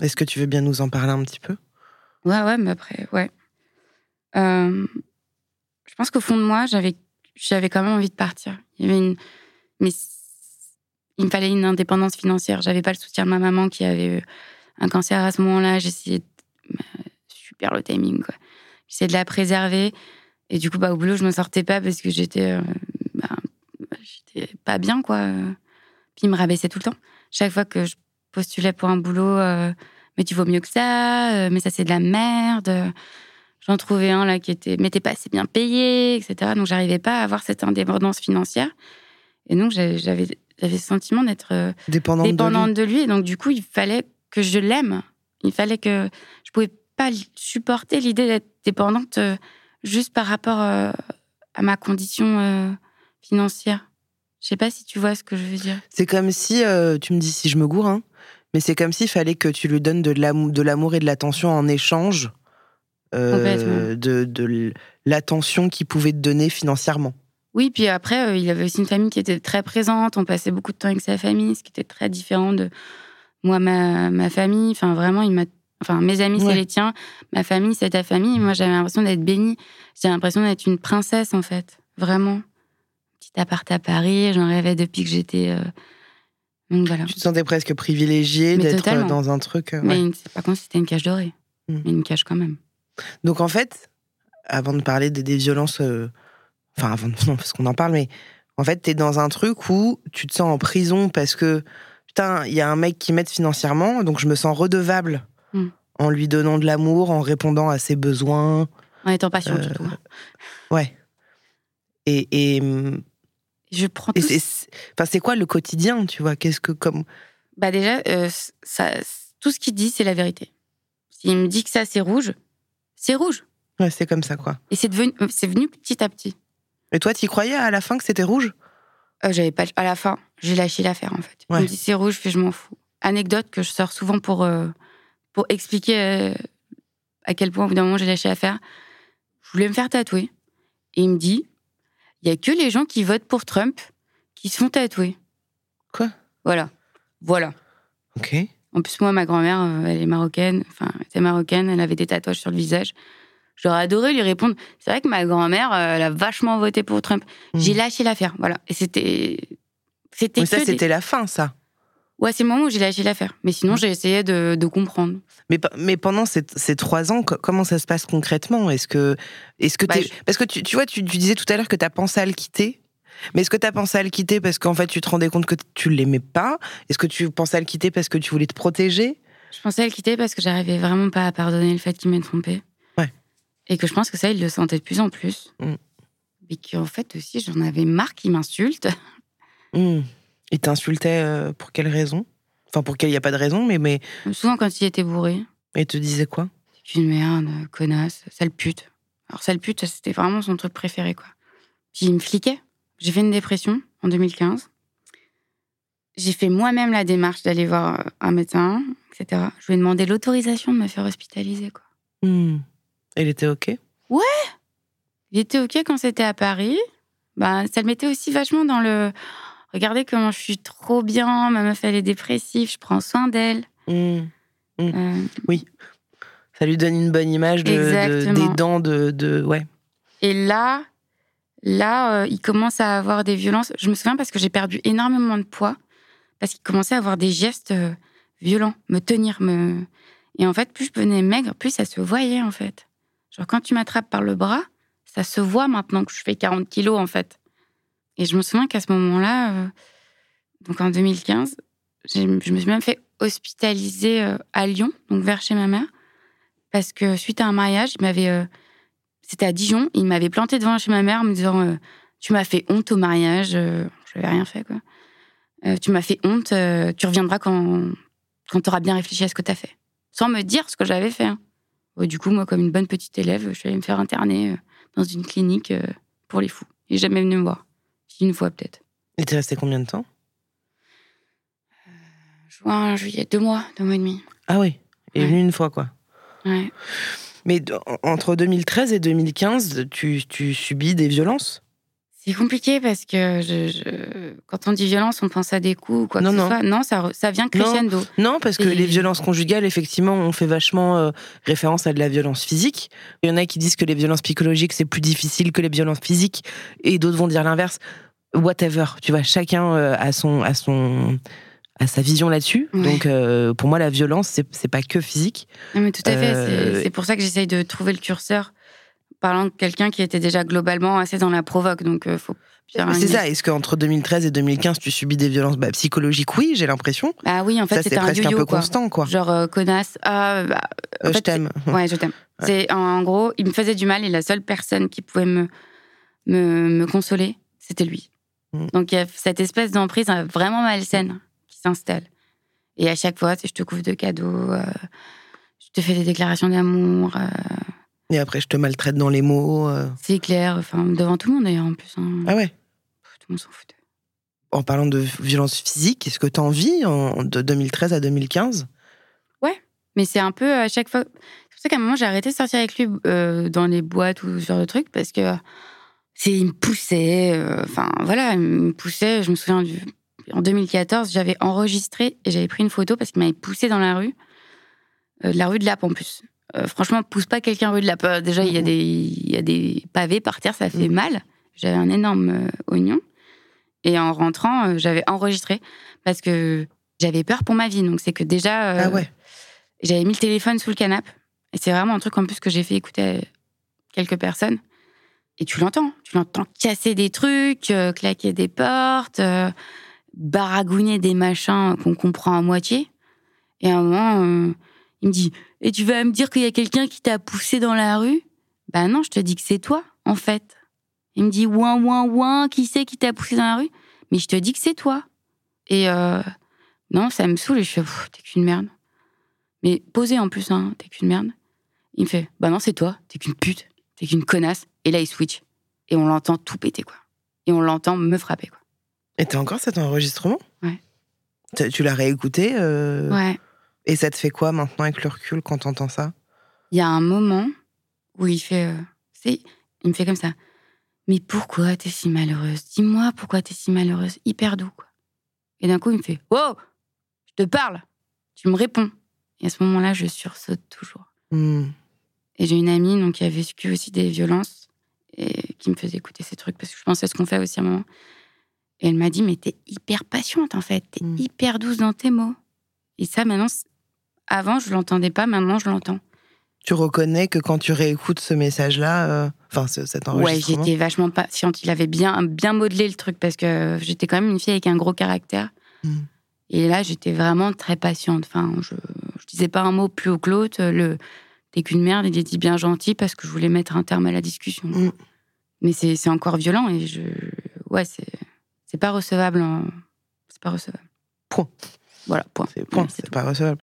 Est-ce que tu veux bien nous en parler un petit peu? Ouais, ouais, mais après, ouais. Euh, je pense qu'au fond de moi, j'avais, quand même envie de partir. Il y avait une, mais il me fallait une indépendance financière. J'avais pas le soutien de ma maman qui avait eu un cancer à ce moment-là. J'essayais, de- bah, super le timing, quoi. J'essayais de la préserver. Et du coup, bah, au boulot, je me sortais pas parce que j'étais, euh, bah, j'étais pas bien, quoi. Puis il me rabaissait tout le temps. Chaque fois que je postulais pour un boulot, euh, mais tu vaux mieux que ça, euh, mais ça c'est de la merde. J'en trouvais un là qui était, mais t'es pas assez bien payé, etc. Donc j'arrivais pas à avoir cette indépendance financière. Et donc j'avais, ce sentiment d'être euh, Dépendante, dépendante de de lui. Et donc du coup, il fallait que je l'aime. Il fallait que je pouvais pas supporter l'idée d'être dépendante euh, juste par rapport euh, à ma condition financière. Je sais pas si tu vois ce que je veux dire. C'est comme si, euh, tu me dis si je me gourre, hein, mais c'est comme s'il fallait que tu lui donnes de l'amour et de l'attention en échange euh, de, l'attention qu'il pouvait te donner financièrement. Oui, puis après, euh, il avait aussi une famille qui était très présente. On passait beaucoup de temps avec sa famille, ce qui était très différent de moi, ma, ma famille. Enfin, vraiment, il m'a. Enfin, mes amis, Ouais. c'est les tiens. Ma famille, c'est ta famille. Moi, j'avais l'impression d'être bénie. J'ai l'impression d'être une princesse, en fait. Vraiment. Petit appart à Paris, j'en rêvais depuis que j'étais. euh, Donc voilà. Tu te sentais presque privilégié Mais d'être euh, dans un truc. euh, ouais. Mais c'est pas c'était une cage dorée. Mm. Mais une cage quand même. Donc en fait, avant de parler des, des violences, euh, enfin avant de, *laughs* non parce qu'on en parle, mais en fait t'es dans un truc où tu te sens en prison parce que putain il y a un mec qui m'aide financièrement, donc je me sens redevable Mm. en lui donnant de l'amour, en répondant à ses besoins, En étant patiente, Euh, surtout. ouais. Et et, hum, Je prends et c'est- enfin c'est quoi le quotidien, tu vois? Qu'est-ce que comme Bah déjà, euh, ça, tout ce qu'il dit, c'est la vérité. S'il me dit que ça, c'est rouge, c'est rouge. ouais c'est comme ça quoi. Et c'est devenu, c'est venu petit à petit. Et toi, t'y croyais à la fin que c'était rouge? Euh, J'avais pas à la fin, j'ai lâché l'affaire en fait. Ouais. On me dit c'est rouge, je fais je m'en fous. Anecdote que je sors souvent pour euh, pour expliquer euh, à quel point au bout d'un moment j'ai lâché l'affaire. Je voulais me faire tatouer et il me dit il y a que les gens qui votent pour Trump qui se font tatouer. Quoi? Voilà, voilà. Ok. En plus, moi, ma grand-mère, euh, elle est marocaine. Enfin, elle était marocaine. Elle avait des tatouages sur le visage. J'aurais adoré lui répondre. C'est vrai que ma grand-mère, euh, elle a vachement voté pour Trump. Mhm. J'ai lâché l'affaire. Voilà. Et c'était. C'était Mais ça, des- c'était la fin, ça. Ouais, c'est le moment où j'ai lâché l'affaire. Mais sinon, Mhm. j'ai essayé de, de comprendre. Mais, mais pendant ces, ces trois ans, co- comment ça se passe concrètement? Est-ce que, est-ce que Bah, je- parce que tu, tu vois, tu, tu disais tout à l'heure que t'as pensé à le quitter. Mais est-ce que t'as pensé à le quitter parce qu'en fait tu te rendais compte que tu l'aimais pas? Est-ce que tu pensais à le quitter parce que tu voulais te protéger? Je pensais à le quitter parce que j'arrivais vraiment pas à pardonner le fait qu'il m'ait trompé. Ouais. Et que je pense que ça, il le sentait de plus en plus. Mhm. Et qu'en fait aussi, j'en avais marre qu'il m'insulte. Hmm. *laughs* Il t'insultait euh, pour quelle raison? Enfin, pour quelle il n'y a pas de raison, mais, mais Souvent quand il était bourré. il te disait quoi? C'est une merde, connasse, sale pute. Alors, sale pute, c'était vraiment son truc préféré, quoi. Puis il me fliquait. J'ai fait une dépression en 2015. J'ai fait moi-même la démarche d'aller voir un médecin, etc. Je lui ai demandé l'autorisation de me faire hospitaliser, quoi. Hmm. Il était ok? Il était OK quand c'était à Paris. Bah, ça le mettait aussi vachement dans le. Regardez comment je suis trop bien, ma meuf elle est dépressive, je prends soin d'elle. Hmm. Euh, Ça lui donne une bonne image de, de- Exactement. des dents de, de ouais. Et là, là, euh, il commence à avoir des violences. Je me souviens parce que j'ai perdu énormément de poids, parce qu'il commençait à avoir des gestes euh, violents, me tenir, me. Et en fait, plus je devenais maigre, plus ça se voyait en fait. Genre quand tu m'attrapes par le bras, ça se voit maintenant que je fais 40 kilos en fait. Et je me souviens qu'à ce moment-là, euh, donc en 2015, j'ai- je me suis même fait hospitaliser à Lyon, donc vers chez ma mère, parce que suite à un mariage, il m'avait c'était à Dijon. Il m'avait planté devant chez ma mère en me disant euh, Tu m'as fait honte au mariage. Euh, je n'avais rien fait, quoi. Euh, tu m'as fait honte. tu reviendras quand, quand tu auras bien réfléchi à ce que tu as fait. Sans me dire ce que j'avais fait. hein. Ouais, du coup, moi, comme une bonne petite élève, je suis allée me faire interner dans une clinique pour les fous. Il n'est jamais venu me voir. Une fois, peut-être. Il était resté combien de temps? Juin, juillet, deux mois, deux mois et demi. Ah oui, il est Ouais. venu une fois quoi. Ouais. Mais entre 2013 et 2015, tu, tu subis des violences? C'est compliqué parce que je, je- quand on dit violence, on pense à des coups ou quoi Non, que non. ce soit. Non, ça, ça vient crescendo. Non, parce que les violences conjugales, effectivement, on fait vachement euh, référence à de la violence physique. Il y en a qui disent que les violences psychologiques, c'est plus difficile que les violences physiques, et d'autres vont dire l'inverse. Whatever, tu vois, chacun euh, a son, a son, a sa vision là-dessus. Ouais. Donc, euh, pour moi, la violence, c'est pas que physique. Non, mais tout à fait. Euh, c'est- C'est pour ça que j'essaye de trouver le curseur, parlant de quelqu'un qui était déjà globalement assez dans la provoque. Donc, euh, faut C'est ça. Est-ce qu'entre 2013 et 2015, tu subis des violences bah, psychologiques? Oui, j'ai l'impression. Ah oui, en fait, c'est c'était un un peu quoi. constant, quoi. Genre euh, connasse. Ah, bah, en je t'aime. Ouais, je t'aime. *laughs* C'est en gros, il me faisait du mal et la seule personne qui pouvait me me, me consoler, c'était lui. Mm. Donc il y a cette espèce d'emprise euh, vraiment malsaine qui s'installe. Et à chaque fois, je te couvre de cadeaux, euh, je te fais des déclarations d'amour. euh, Et après, je te maltraite dans les mots. euh. c'est clair, enfin devant tout le monde d'ailleurs en plus. hein. Ah ouais Tout le monde s'en fout. En parlant de violence physique, est-ce que tu en vis en, de 2013 à 2015 Mais c'est un peu à chaque fois. C'est pour ça qu'à un moment, j'ai arrêté de sortir avec lui dans les boîtes ou ce genre de trucs parce que c'est, il me poussait. euh, Enfin, voilà, il me poussait. Je me souviens du. En 2014, j'avais enregistré et j'avais pris une photo parce qu'il m'avait poussé dans la rue, euh, de la rue de Lappe en plus. Euh, franchement, pousse pas quelqu'un rue de Lappe. Euh, Déjà, il y, a des, il y a des pavés par terre, ça fait Mhm. mal. J'avais un énorme euh, oignon. Et en rentrant, j'avais enregistré parce que j'avais peur pour ma vie. Donc, c'est que déjà. Ah ouais j'avais mis le téléphone sous le canapé. Et c'est vraiment un truc en plus que j'ai fait écouter à quelques personnes. Et tu l'entends. Tu l'entends casser des trucs, euh, claquer des portes, euh, baragouiner des machins qu'on comprend à moitié. Et à un moment, euh, il me dit Et tu vas me dire qu'il y a quelqu'un qui t'a poussé dans la rue? Ben non, je te dis que c'est toi, en fait. Il me dit Ouin, ouin, ouin, qui c'est qui t'a poussé dans la rue? Mais je te dis que c'est toi. Et euh, non, ça me saoule et je fais T'es qu'une merde. Mais posé en plus, hein, t'es qu'une merde. Il me fait, bah non, c'est toi, t'es qu'une pute, t'es qu'une connasse. Et là, il switch. Et on l'entend tout péter, quoi. Et on l'entend me frapper, quoi. Et t'as encore cet enregistrement? Ouais. T'as- Tu l'as réécouté euh, Ouais. Et ça te fait quoi maintenant avec le recul quand t'entends ça? Il y a un moment où il fait. euh, c'est, il me fait comme ça. Mais pourquoi t'es si malheureuse? Dis-moi pourquoi t'es si malheureuse. Hyper doux, quoi. Et d'un coup, il me fait Oh Je te parle Tu me réponds. Et à ce moment-là, je sursaute toujours. Hmm. Et j'ai une amie donc, qui a vécu aussi des violences et qui me faisait écouter ces trucs parce que je pensais à ce qu'on fait aussi à un moment. Et elle m'a dit Mais t'es hyper patiente en fait, t'es Mm. hyper douce dans tes mots. Et ça, maintenant, avant, je l'entendais pas, maintenant, je l'entends. Tu reconnais que quand tu réécoutes ce message-là, euh, enfin ce- cet Ouais, enregistrement, j'étais vachement patiente. Il avait bien, bien modelé le truc parce que j'étais quand même une fille avec un gros caractère. Mm. Et là, j'étais vraiment très patiente. Enfin, je, je disais pas un mot plus haut que l'autre. Le t'es qu'une merde, il est dit bien gentil parce que je voulais mettre un terme à la discussion. Mm. Mais c'est c'est encore violent et je. Ouais, c'est c'est pas recevable. en- C'est pas recevable. Point. Voilà, point. c'est point, c'est pas recevable.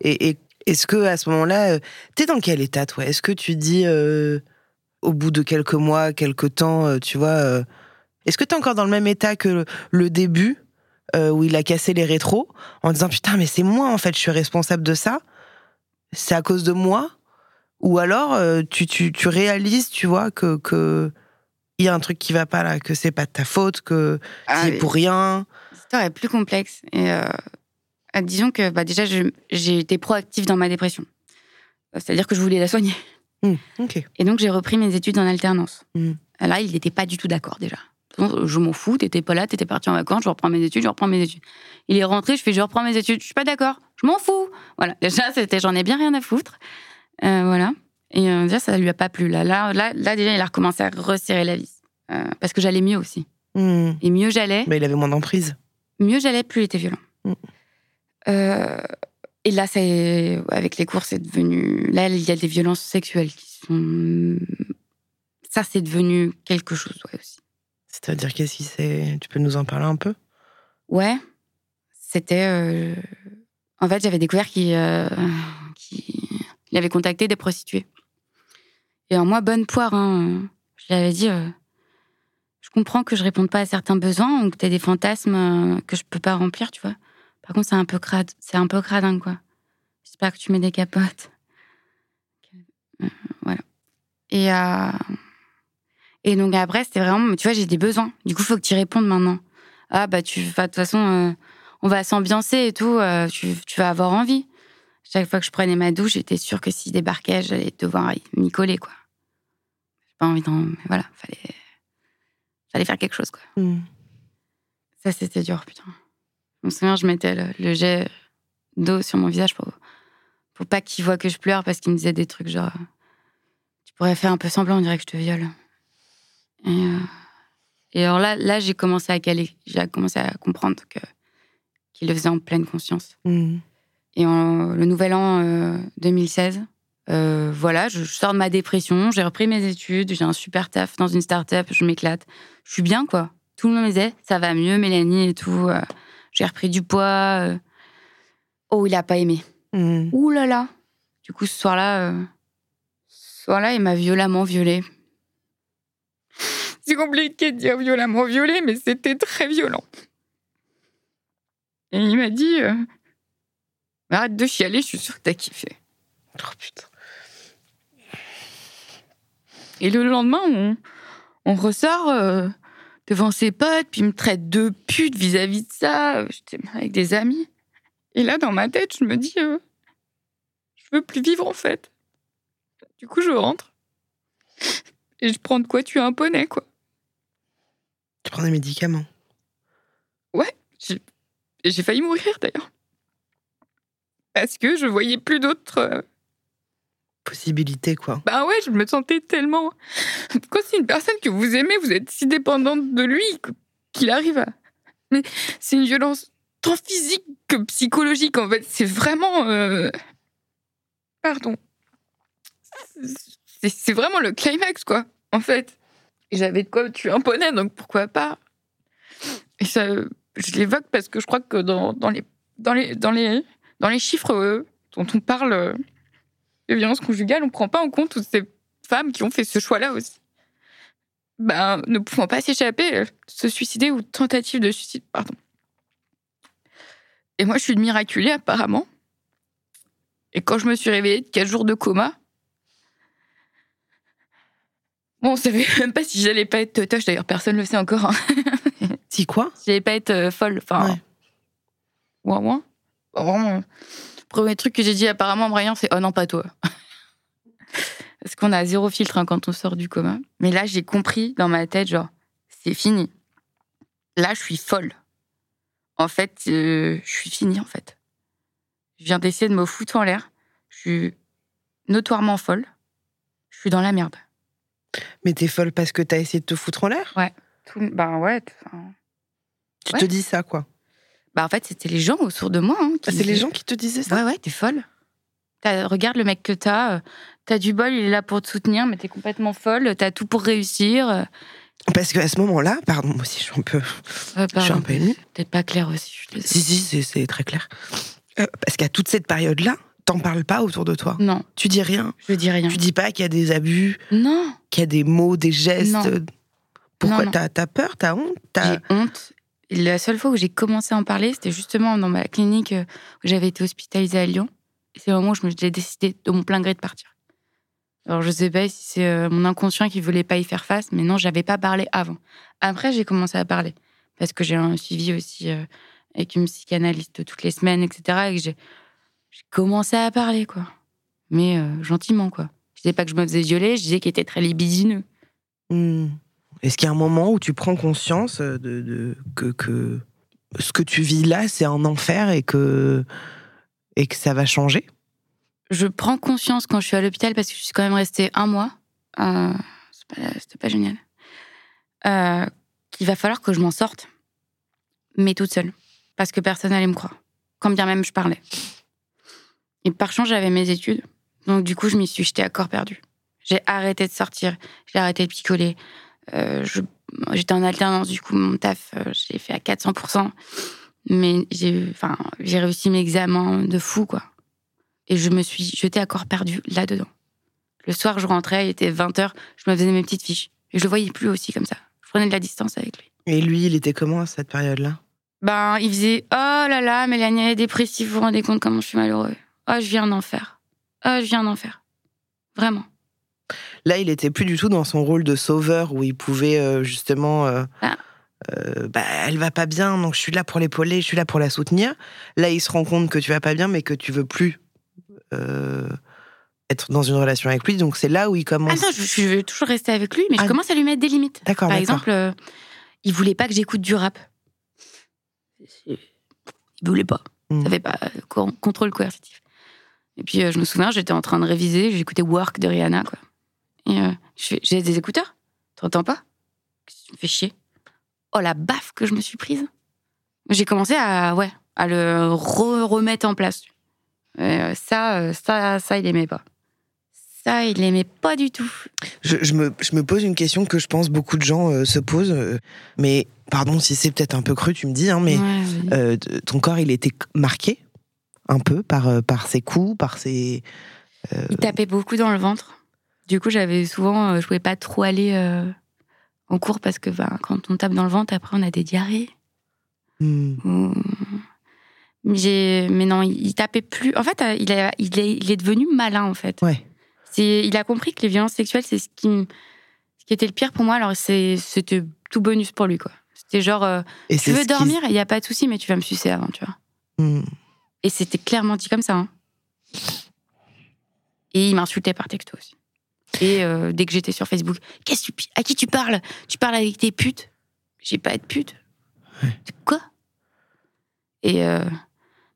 Et, et est-ce que à ce moment-là, euh, t'es dans quel état toi? Est-ce que tu dis euh, au bout de quelques mois, quelques temps, euh, tu vois, euh, est-ce que t'es encore dans le même état que le, le début euh, où il a cassé les rétros en disant putain mais c'est moi en fait, je suis responsable de ça, c'est à cause de moi? Ou alors euh, tu, tu, tu réalises, tu vois, que que il y a un truc qui va pas là, que c'est pas de ta faute, que Ah, c'est pour rien. L'histoire est plus complexe. Et euh, euh, disons que bah, déjà, j'ai été proactive dans ma dépression. Euh, C'est-à-dire que je voulais la soigner. Ok. Et donc, j'ai repris mes études en alternance. Mm. Là, il n'était pas du tout d'accord déjà. Je m'en fous, t'étais pas là, t'étais parti en vacances, je reprends mes études, je reprends mes études. Il est rentré, je fais, je reprends mes études, je suis pas d'accord, je m'en fous. Voilà, déjà, c'était, j'en ai bien rien à foutre. Euh, voilà. Et euh, déjà, ça lui a pas plu. Là, là, là, là, déjà, il a recommencé à resserrer la vis. Euh, parce que j'allais mieux aussi. Hmm. Et mieux j'allais, Mais il avait moins d'emprise. mieux j'allais, plus il était violent. Mm. Euh, et là, avec les cours, c'est devenu. Là, il y a des violences sexuelles qui sont. Ça, c'est devenu quelque chose, ouais, aussi. C'est-à-dire qu'est-ce qui c'est Tu peux nous en parler un peu? Ouais, c'était. euh, En fait, j'avais découvert qu'il il avait contacté des prostituées. Et en moi, bonne poire, hein, je lui dit euh, Je comprends que je réponde pas à certains besoins ou que tu as des fantasmes euh, que je peux pas remplir, tu vois. Par contre, c'est un peu crade, c'est un peu cradin, quoi. J'espère que tu mets des capotes. Euh, voilà. Et, donc après, c'était vraiment, tu vois, j'ai des besoins. Du coup, faut que tu répondes maintenant. Ah, bah, tu, enfin, de toute façon, on va s'ambiancer et tout, tu, tu vas avoir envie. Chaque fois que je prenais ma douche, j'étais sûre que s'il débarquait, j'allais devoir m'y coller, quoi. Pas envie d'en. Mais voilà, fallait. Fallait faire quelque chose, quoi. Hmm. Ça, c'était dur, putain. Je me souviens, je mettais le, le jet d'eau sur mon visage pour, pour pas qu'il voit que je pleure parce qu'il me disait des trucs genre Tu pourrais faire un peu semblant, on dirait que je te viole. Et, euh, et alors là, là j'ai commencé à caler. J'ai commencé à comprendre que qu'il le faisait en pleine conscience. Hmm. Et en, le nouvel an euh, 2016, euh, voilà, je, je sors de ma dépression, j'ai repris mes études, j'ai un super taf dans une start-up, je m'éclate. Je suis bien, quoi. Tout le monde me disait, ça va mieux, Mélanie et tout. euh, j'ai repris du poids. euh. Oh, il a pas aimé. Hmm. Ouh là là. Du coup, ce soir-là, ce soir-là, il m'a violemment violée. *laughs* C'est compliqué de dire violemment violée, mais c'était très violent. Et il m'a dit Arrête de chialer, je suis sûre que t'as kiffé. Oh putain. Et le lendemain, on, on ressort euh, devant ses potes, puis il me traite de pute vis-à-vis de ça. euh, J'étais avec des amis. Et là, dans ma tête, je me dis euh, Je veux plus vivre en fait. Du coup, je rentre. Et je prends de quoi tuer un poney, quoi. Tu prends des médicaments. Et J'ai failli mourir d'ailleurs. Parce que je voyais plus d'autres. Euh, Possibilité, quoi. Bah ouais, je me sentais tellement. Quand c'est une personne que vous aimez, vous êtes si dépendante de lui qu'il arrive à. Mais c'est une violence tant physique que psychologique en fait. C'est vraiment. euh, Pardon. C'est vraiment le climax quoi, en fait. J'avais de quoi tuer un poney, donc pourquoi pas? Et ça, euh, je l'évoque parce que je crois que dans, dans les, dans, les, dans, les, dans les chiffres euh, dont on parle. Euh, de violence conjugale, on prend pas en compte toutes ces femmes qui ont fait ce choix-là aussi. ben, ne pouvant pas s'échapper, se suicider ou tentative de suicide, pardon. Et moi, je suis une miraculée, apparemment. Et quand je me suis réveillée de 4 jours de coma, bon, on savait même pas si j'allais pas être toche, d'ailleurs, personne ne le sait encore. Hein. Si quoi? *laughs* J'allais pas être euh, folle. Enfin, Ouais. ouais, ouais. Bon, Vraiment, premier truc que j'ai dit apparemment à Brian, c'est Oh non, pas toi. *laughs* Parce qu'on a zéro filtre hein, quand on sort du coma. Mais là, j'ai compris dans ma tête, genre, c'est fini. Là, je suis folle. En fait, euh, je suis finie, en fait. Je viens d'essayer de me foutre en l'air. Je suis notoirement folle. Je suis dans la merde. Mais t'es folle parce que t'as essayé de te foutre en l'air? Tout, ben ouais. enfin, Tu Ouais. te dis ça, quoi Bah, en fait, c'était les gens autour de moi. hein, qui Ah, C'est les gens qui te disaient ça? Ouais, ouais, t'es folle. T'as- regarde le mec que t'as. euh, T'as du bol, il est là pour te soutenir, mais t'es complètement folle. T'as tout pour réussir. Parce qu'à ce moment-là, pardon, moi aussi je suis un peu, je suis un peu émue. Peut-être pas clair aussi, je. Si, si, c'est- très clair. Euh, parce qu'à toute cette période-là, t'en parles pas autour de toi. Non, Tu dis rien. je dis rien. Tu dis pas qu'il y a des abus, Non, qu'il y a des mots, des gestes. Non. Pourquoi. T'as peur T'as honte t'as- j'ai honte. La seule fois où j'ai commencé à en parler, c'était justement dans ma clinique euh, où j'avais été hospitalisée à Lyon. C'est le moment où je me j'ai décidé de mon plein gré de partir. Alors je sais pas si c'est euh, mon inconscient qui voulait pas y faire face, mais non, j'avais pas parlé avant. Après, j'ai commencé à parler parce que j'ai un suivi aussi euh, avec une psychanalyste toutes les semaines, etc. Et j'ai commencé à parler, quoi. Mais gentiment, quoi. Je disais pas que je me faisais violer, je disais qu'il était très libidineux. Hmm. Est-ce qu'il y a un moment où tu prends conscience de, de- que, ce que tu vis là, c'est un enfer et que, et que ça va changer? Je prends conscience quand je suis à l'hôpital parce que je suis quand même restée un mois. Euh, C'était pas génial. Euh, qu'il va falloir que je m'en sorte, mais toute seule, parce que personne n'allait me croire, quand bien même je parlais. Et par chance, j'avais mes études, donc du coup, je m'y suis jetée à corps perdu. J'ai arrêté de sortir, j'ai arrêté de picoler. Euh, J'étais en alternance, du coup, mon taf, euh, je l'ai fait à 400%. Mais j'ai enfin, j'ai réussi mes examens de fou, quoi. Et je me suis jetée à corps perdu là-dedans. Le soir, je rentrais, il était 20h, je me faisais mes petites fiches. Et je le voyais plus aussi comme ça. Je prenais de la distance avec lui. Et lui, il était comment à cette période-là? Ben, il faisait Oh là là, Mélanie, elle est dépressive, vous vous rendez compte comment je suis malheureux. Oh, je viens d'en faire. Oh, je viens d'en faire. Vraiment. Là, il était plus du tout dans son rôle de sauveur où il pouvait euh, justement. euh, Ah. euh, bah, elle va pas bien, donc je suis là pour l'épauler, je suis là pour la soutenir. Là, il se rend compte que tu vas pas bien, mais que tu veux plus euh, être dans une relation avec lui. Donc c'est là où il Ah commence. non, je, je veux toujours rester avec lui, mais Ah. je commence à lui mettre des limites. D'accord, Par exemple, il voulait pas que j'écoute du rap. Il voulait pas. Mm. Ça fait pas co- contrôle coercitif. Et puis je me souviens, j'étais en train de réviser, j'écoutais Work de Rihanna, quoi. Et euh, j'ai des écouteurs, t'entends pas? Tu me fais chier? Oh la baffe que je me suis prise. J'ai commencé à ouais à le re- remettre en place. Et, euh, ça, euh, ça, ça, il aimait pas. Ça, il aimait pas du tout. Je, je me, je me pose une question que je pense beaucoup de gens euh, se posent. euh, mais pardon si c'est peut-être un peu cru, tu me dis, hein, mais Ouais, oui. euh, t- ton corps, il était marqué un peu par, par ses coups, par ses. Il tapait beaucoup dans le ventre. Du coup, j'avais souvent, euh, je pouvais pas trop aller euh, en cours parce que ben, quand on tape dans le ventre, après, on a des diarrhées. Hmm. Ou- Mais, non, il tapait plus. En fait, euh, il, a- il, est, il est devenu malin, en fait. Ouais. Il a compris que les violences sexuelles, c'est ce qui, m- ce qui était le pire pour moi. Alors, c'est- c'était tout bonus pour lui, quoi. C'était genre, euh, Et tu veux dormir, il n'y a pas de souci, mais tu vas me sucer avant, tu vois. Hmm. Et c'était clairement dit comme ça. hein. Et il m'insultait par texto aussi. Et euh, dès que j'étais sur Facebook, qu'est-ce que tu, à qui tu parles? Tu parles avec tes putes? J'ai pas de pute. Quoi? Et euh,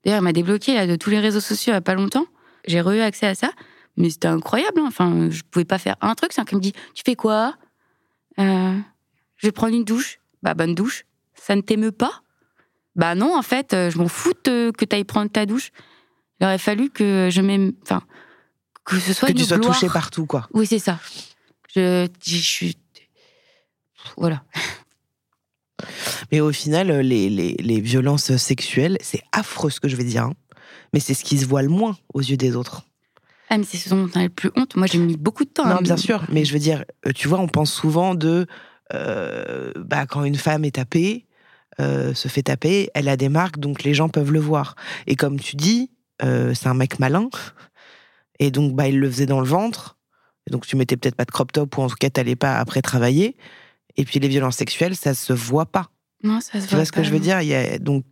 d'ailleurs, il m'a débloqué là, de tous les réseaux sociaux il y a pas longtemps. J'ai re eu accès à ça. Mais c'était incroyable. hein. Enfin, je pouvais pas faire un truc sans qu'il me dit Tu fais quoi? Euh, Je vais prendre une douche. Bah, bonne douche. Ça ne t'émeut pas? Bah non, en fait, je m'en fous que tu ailles prendre ta douche. Il aurait fallu que je m'aime. Enfin, que ce soit que une tu sois gloire. touché partout, quoi. Oui, c'est ça. Je, je suis. Voilà. Mais au final, euh, les, les, les violences sexuelles, c'est affreux ce que je vais dire, hein. mais c'est ce qui se voit le moins aux yeux des autres. Ah, mais c'est ce dont on a le plus honte. Moi, j'ai mis beaucoup de temps. Non, me- bien sûr, mais je veux dire, euh, tu vois, on pense souvent de euh, bah, quand une femme est tapée, euh, se fait taper, elle a des marques, donc les gens peuvent le voir. Et comme tu dis, euh, c'est un mec malin, et donc bah, il le faisait dans le ventre, et donc tu mettais peut-être pas de crop top, ou en tout cas t'allais pas après travailler. Et puis les violences sexuelles, ça se voit pas. Non, ça se Tu vois ce que je veux dire? Il y a, Donc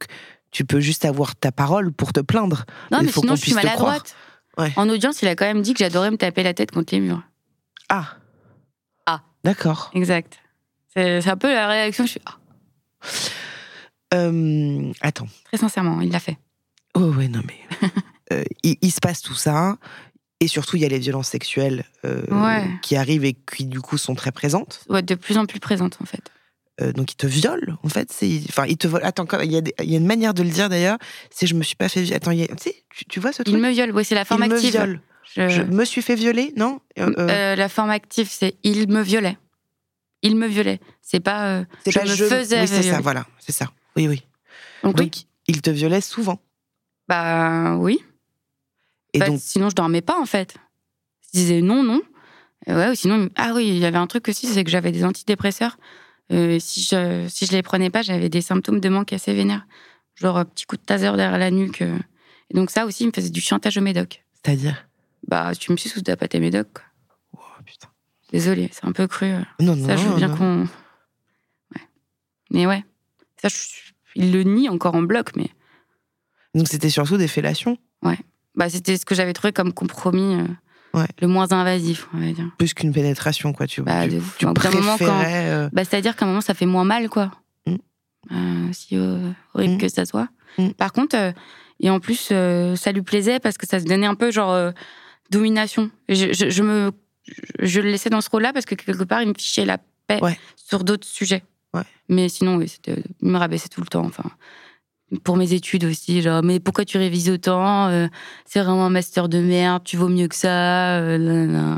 tu peux juste avoir ta parole pour te plaindre. Non, mais faut sinon, je suis maladroite. Ouais. En audience, il a quand même dit que j'adorais me taper la tête contre les murs. Ah. Ah. D'accord. Exact. C'est c'est un peu la réaction. Je suis ah, Euh, attends. très sincèrement, il l'a fait. Oh ouais, non mais. *laughs* euh, il, il se passe tout ça. Et surtout, il y a les violences sexuelles euh, Ouais. qui arrivent et qui, du coup, sont très présentes. Ouais, de plus en plus présente en fait. Euh, donc, il te viole, en fait. Enfin, il te vole. Attends, il y, a y une manière de le dire d'ailleurs. C'est je me suis pas fait violer. Attends, il y a- tu tu, vois ce truc? Il me viole. Oui, c'est la forme Il me active. viole. Je- Je me suis fait violer, non? Euh, la forme active, c'est il me violait. Il me violait. C'est pas c'est je pas me je. faisais oui, c'est ça, voilà. C'est ça. Oui, oui. Donc, Donc, oui. il te violait souvent. Bah oui. Et Bah, donc, Sinon, je dormais pas en fait. Je disais non, non. Euh, ouais, ou sinon, ah oui, il y avait un truc aussi, c'est que j'avais des antidépresseurs. Euh, si je si je les prenais pas, j'avais des symptômes de manque assez vénères, genre un petit coup de taser derrière la nuque. euh. Et donc ça aussi, il me faisait du chantage au médoc. c'est-à-dire? Bah, tu me suis sous t'as pas tes médocs. quoi. Oh, putain. Désolée, c'est un peu cru. euh. Non, non, Ça, je veux bien qu'on. Ouais. Mais ouais. Ça, je- il le nie encore en bloc, mais Donc, c'était surtout des fellations, bah, c'était ce que j'avais trouvé comme compromis euh, Ouais. le moins invasif, on va dire. plus qu'une pénétration, quoi. Tu, Bah, tu, préférais, euh, Bah, C'est-à-dire qu'à un moment, ça fait moins mal, quoi. Mm. Euh, si euh, horrible Mm. que ça soit. Mm. Par contre, et en plus, ça lui plaisait parce que ça se donnait un peu genre domination. Je, je, je me, je, le laissais dans ce rôle-là parce que quelque part, il me fichait la paix Ouais. sur d'autres sujets. Ouais. Mais sinon, oui, il me rabaissait tout le temps. Enfin, pour mes études aussi, genre, mais pourquoi tu révises autant Euh, C'est vraiment un master de merde, tu vaux mieux que ça. euh.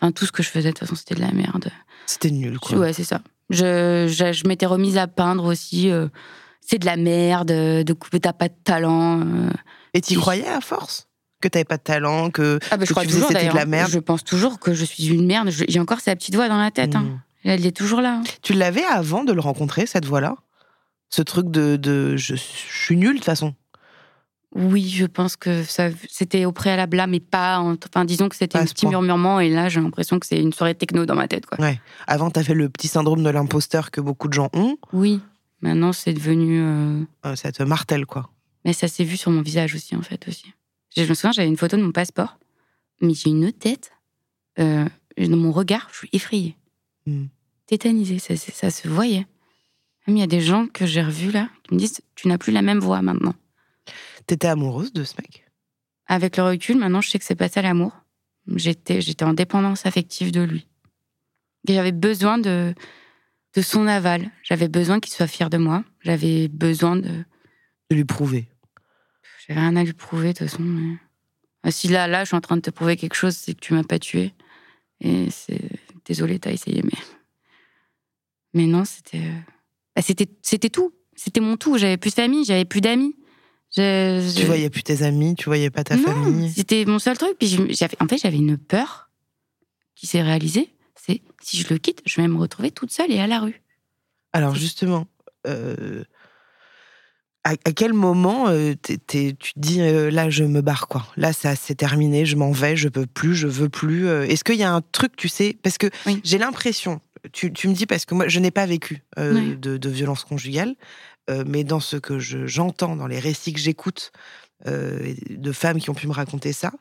Enfin, tout ce que je faisais, de toute façon, c'était de la merde. c'était nul, quoi. Ouais, c'est ça. Je, je, je m'étais remise à peindre aussi. euh, c'est de la merde, de couper, t'as pas de talent. Et t'y croyais à force? Que t'avais pas de talent, que, Ah, bah, que je crois tu toujours c'était de la merde? Je pense toujours que je suis une merde. J'ai encore sa petite voix dans la tête. hein. Mm. Elle est toujours là. hein. Tu l'avais avant de le rencontrer, cette voix-là? Ce truc de, de je, je suis nul de toute façon. Oui, je pense que ça, c'était au préalable là, mais pas. en- Enfin, disons que c'était un petit point. murmurement, et là, j'ai l'impression que c'est une soirée techno dans ma tête. Quoi. Ouais. Avant, t'avais le petit syndrome de l'imposteur que beaucoup de gens ont. Oui, maintenant, c'est devenu. euh, Euh, ça te martèle, quoi. Mais ça s'est vu sur mon visage aussi, en fait, aussi. Je me souviens, j'avais une photo de mon passeport, mais j'ai une tête. Euh, dans mon regard, je suis effrayée. Hmm. Tétanisée, ça- ça se voyait. Même il y a des gens que j'ai revus là, qui me disent Tu n'as plus la même voix maintenant. T'étais amoureuse de ce mec? Avec le recul, maintenant, je sais que c'est pas ça l'amour. J'étais, j'étais en dépendance affective de lui. Et j'avais besoin de, de son aval. J'avais besoin qu'il soit fier de moi. J'avais besoin de. De lui prouver. J'avais rien à lui prouver, de toute façon. mais- Ah, Si là, là, je suis en train de te prouver quelque chose, c'est que tu m'as pas tué. Et c'est. Désolé, t'as essayé, mais. Mais non, c'était. Bah, c'était, c'était tout. C'était mon tout. J'avais plus de famille, j'avais plus d'amis. Je- Tu voyais plus tes amis, tu voyais pas ta non, famille. C'était mon seul truc. Puis j'avais, en fait, j'avais une peur qui s'est réalisée. C'est si je le quitte, je vais me retrouver toute seule et à la rue. Alors justement, euh, à, à quel moment euh, tu te dis euh, là je me barre quoi Là ça c'est terminé, je m'en vais, je peux plus, je veux plus. Est-ce qu'il y a un truc tu sais? Parce que Oui. j'ai l'impression, tu, tu me dis parce que moi je n'ai pas vécu euh, Oui. de, de violence conjugale, euh, mais dans ce que je- j'entends, dans les récits que j'écoute euh, de femmes qui ont pu me raconter ça.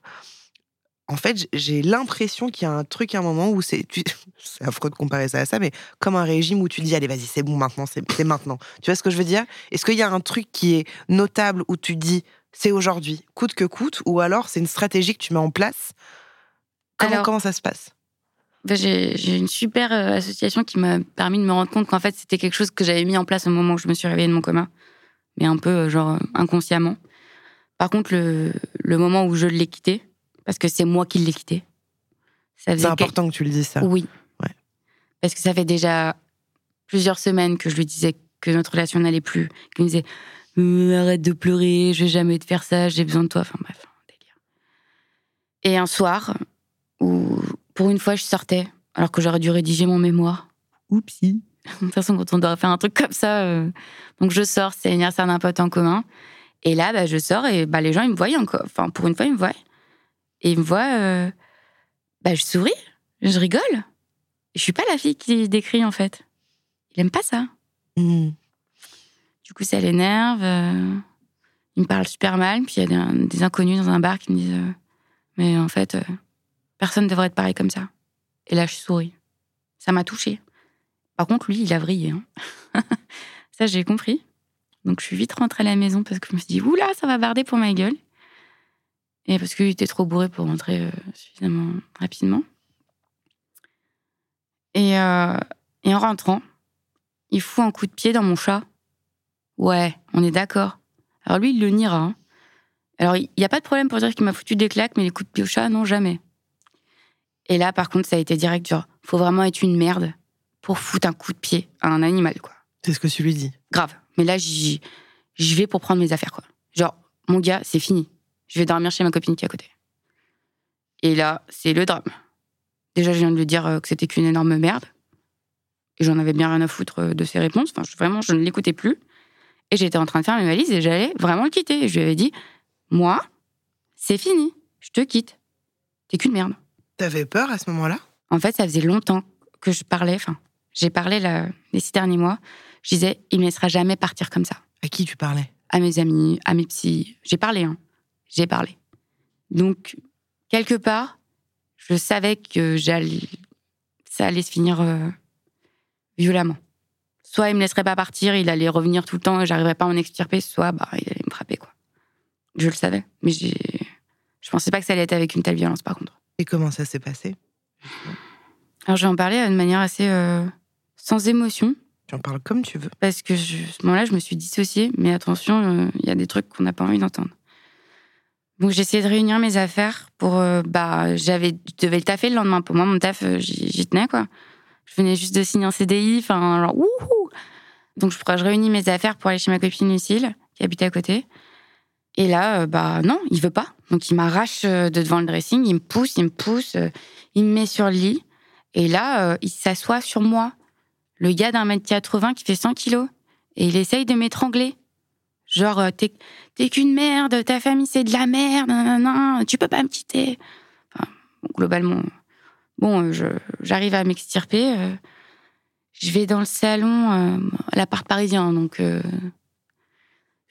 En fait, j'ai l'impression qu'il y a un truc à un moment où c'est, *laughs* c'est affreux de comparer ça à ça, mais comme un régime où tu dis allez vas-y c'est bon maintenant c'est maintenant tu vois ce que je veux dire? Est-ce qu'il y a un truc qui est notable où tu dis c'est aujourd'hui coûte que coûte? Ou alors c'est une stratégie que tu mets en place? Comment, Alors- comment ça se passe? J'ai, j'ai une super euh, association qui m'a permis de me rendre compte qu'en fait, c'était quelque chose que j'avais mis en place au moment où je me suis réveillée de mon coma, mais un peu euh, genre euh, inconsciemment. Par contre, le, le moment où je l'ai quitté, parce que c'est moi qui l'ai quitté, c'est quel- important que tu le dises ça Oui. Ouais. Parce que ça fait déjà plusieurs semaines que je lui disais que notre relation n'allait plus. Qu'il me disait arrête de pleurer, je vais jamais te faire ça, j'ai besoin de toi. Enfin bref, un délire. Et un soir, où pour une fois je sortais, alors que j'aurais dû rédiger mon mémoire. Oupsie. *laughs* De toute façon, quand on doit faire un truc comme ça, euh, donc je sors, c'est l'anniversaire d'un pote en commun. Et là, bah, je sors et bah, les gens, ils me voient encore. Enfin, pour une fois, ils me voient. Et ils me voient, euh, bah, je souris, je rigole. Je suis pas la fille qui décrit, en fait. Il aime pas ça. Hmm. Du coup, ça l'énerve. euh, il me parle super mal. Puis il y a des, des inconnus dans un bar qui me disent euh, Mais en fait, personne ne devrait être pareil comme ça. Et là, je souris. Ça m'a touchée. Par contre, lui, il a vrillé. hein. *laughs* ça, j'ai compris. Donc, je suis vite rentrée à la maison parce que je me suis dit Oula, ça va barder pour ma gueule. Et parce qu'il était trop bourré pour rentrer euh, suffisamment rapidement. Et, euh, et en rentrant, il fout un coup de pied dans mon chat. Ouais, on est d'accord. Alors lui, il le niera. hein. Alors, il n'y a pas de problème pour dire qu'il m'a foutu des claques, mais les coups de pied au chat, non, jamais. Et là, par contre, ça a été direct, genre, faut vraiment être une merde pour foutre un coup de pied à un animal, quoi. C'est ce que tu lui dis. Grave. Mais là, j'y vais pour prendre mes affaires, quoi. Genre, mon gars, c'est fini. Je vais dormir chez ma copine qui est à côté. Et là, c'est le drame. Déjà, je viens de lui dire euh, que c'était qu'une énorme merde. Et j'en avais bien rien à foutre euh, de ses réponses. Enfin, je- vraiment, je ne l'écoutais plus. Et j'étais en train de faire mes valises et j'allais vraiment le quitter. Et je lui avais dit, moi, c'est fini. Je te quitte. T'es qu'une merde. T'avais peur à ce moment-là? En fait, ça faisait longtemps que je parlais. Enfin, j'ai parlé là, les six derniers mois. Je disais, il me laissera jamais partir comme ça. À qui tu parlais? À mes amis, à mes psys. J'ai parlé, hein. J'ai parlé. Donc, quelque part, je savais que j'allais, ça allait se finir euh, violemment. Soit il me laisserait pas partir, il allait revenir tout le temps et j'arriverais pas à en extirper, soit bah, il allait me frapper, quoi. Je le savais. Mais j'ai... je pensais pas que ça allait être avec une telle violence, par contre. Et comment ça s'est passé Alors, je vais en parler de manière assez euh, sans émotion. Tu en parles comme tu veux. parce que je, à ce moment-là, je me suis dissociée. Mais attention, euh, il y a des trucs qu'on n'a pas envie d'entendre. Donc j'ai essayé de réunir mes affaires pour, euh, bah, j'avais, je devais le taffer le lendemain. Pour moi, mon taf, euh, j'y tenais quoi. Je venais juste de signer un CDI, enfin, genre, wouhou Donc je, je réunis mes affaires pour aller chez ma copine Lucille, qui habite à côté. Et là, euh, bah non, il veut pas. Donc il m'arrache euh, de devant le dressing, il me pousse, il me pousse, euh, il me met sur le lit. Et là, il s'assoit sur moi le gars d'un mètre 80 qui fait 100 kilos et il essaye de m'étrangler. Genre, t'es, t'es qu'une merde, ta famille c'est de la merde, nanana, tu peux pas me quitter. Enfin, globalement, bon, j'arrive à m'extirper. je vais dans le salon, à l'appart parisien, donc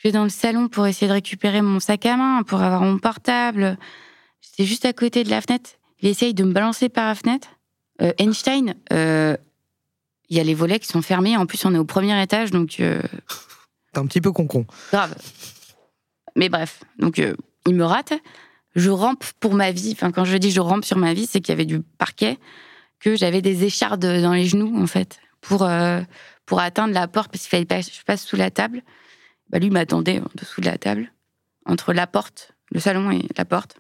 je vais dans le salon pour essayer de récupérer mon sac à main, pour avoir mon portable. J'étais juste à côté de la fenêtre. Il essaye de me balancer par la fenêtre. Euh, Einstein, euh, il y a les volets qui sont fermés. En plus, on est au premier étage, donc euh, T'es un petit peu concon. grave. Mais bref, donc il me rate. Je rampe pour ma vie. Enfin, quand je dis je rampe sur ma vie, c'est qu'il y avait du parquet, que j'avais des échardes dans les genoux, en fait, pour, pour atteindre la porte, parce qu'il fallait pas que je passe sous la table. Bah, lui m'attendait en dessous de la table, entre la porte, le salon et la porte.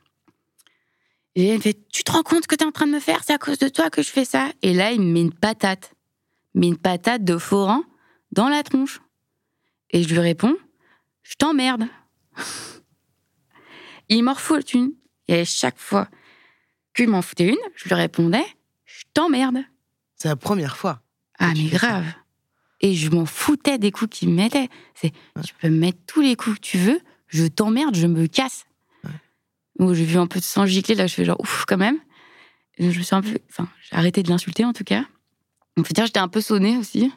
Et il me fait Tu te rends compte que t'es en train de me faire? C'est à cause de toi que je fais ça Et là, il me met une patate. Mais une patate de forain dans la tronche. Et je lui réponds Je t'emmerde. *laughs* il m'en refout une. Et chaque fois qu'il m'en foutait une, je lui répondais Je t'emmerde. C'est la première fois. Ah, mais grave. Et je m'en foutais des coups qu'il me mettait. C'est, tu peux me mettre tous les coups que tu veux, je t'emmerde, je me casse. Bon, j'ai vu un peu de sang gicler, là, je fais genre ouf quand même. Et je me suis un peu. Enfin, j'ai arrêté de l'insulter en tout cas. Donc, faut dire, j'étais un peu sonnée aussi.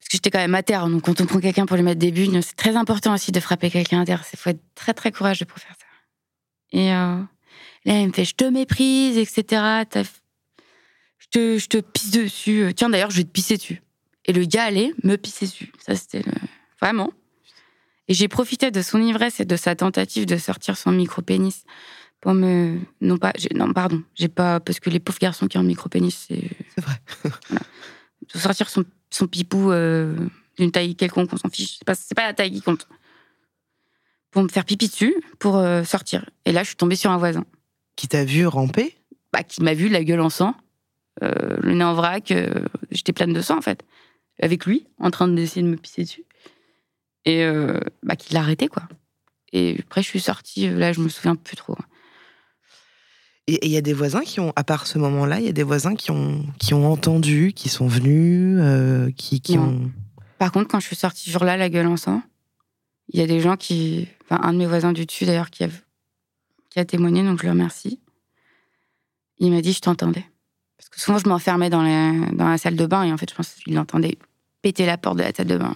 Parce que j'étais quand même à terre. Donc, quand on prend quelqu'un pour lui mettre des bulles, c'est très important aussi de frapper quelqu'un à terre. Il faut être très, très courageux pour faire ça. Et euh, là, il me fait Je te méprise, etc. T'as te, je te pisse dessus. Euh, Tiens, d'ailleurs, je vais te pisser dessus. Et le gars allait me pisser dessus. Ça, c'était le... vraiment. Et j'ai profité de son ivresse et de sa tentative de sortir son micro-pénis pour me. Non, pas. Non, pardon. J'ai pas. Parce que les pauvres garçons qui ont un micro-pénis, c'est. C'est vrai. De sortir son, son pipou euh, d'une taille quelconque, on s'en fiche. C'est pas, c'est pas la taille qui compte. Pour me faire pipi dessus, pour euh, sortir. Et là, je suis tombée sur un voisin Qui t'a vu ramper? Bah, qui m'a vu la gueule en sang, euh, le nez en vrac, euh, j'étais pleine de sang en fait, avec lui, en train d'essayer de me pisser dessus, et euh, bah, qui l'a arrêté quoi. Et après je suis sortie, là je me souviens plus trop. Et il y a des voisins qui ont, à part ce moment-là, il y a des voisins qui ont, qui ont entendu, qui sont venus, qui, qui ont. Par contre, quand je suis sortie ce jour-là, la gueule en sang, il y a des gens qui. Enfin, un de mes voisins du dessus, d'ailleurs, qui a, qui a témoigné, donc je le remercie. Il m'a dit Je t'entendais. Parce que souvent, je m'enfermais dans la, dans la salle de bain et en fait, je pense qu'il l'entendait péter la porte de la salle de bain.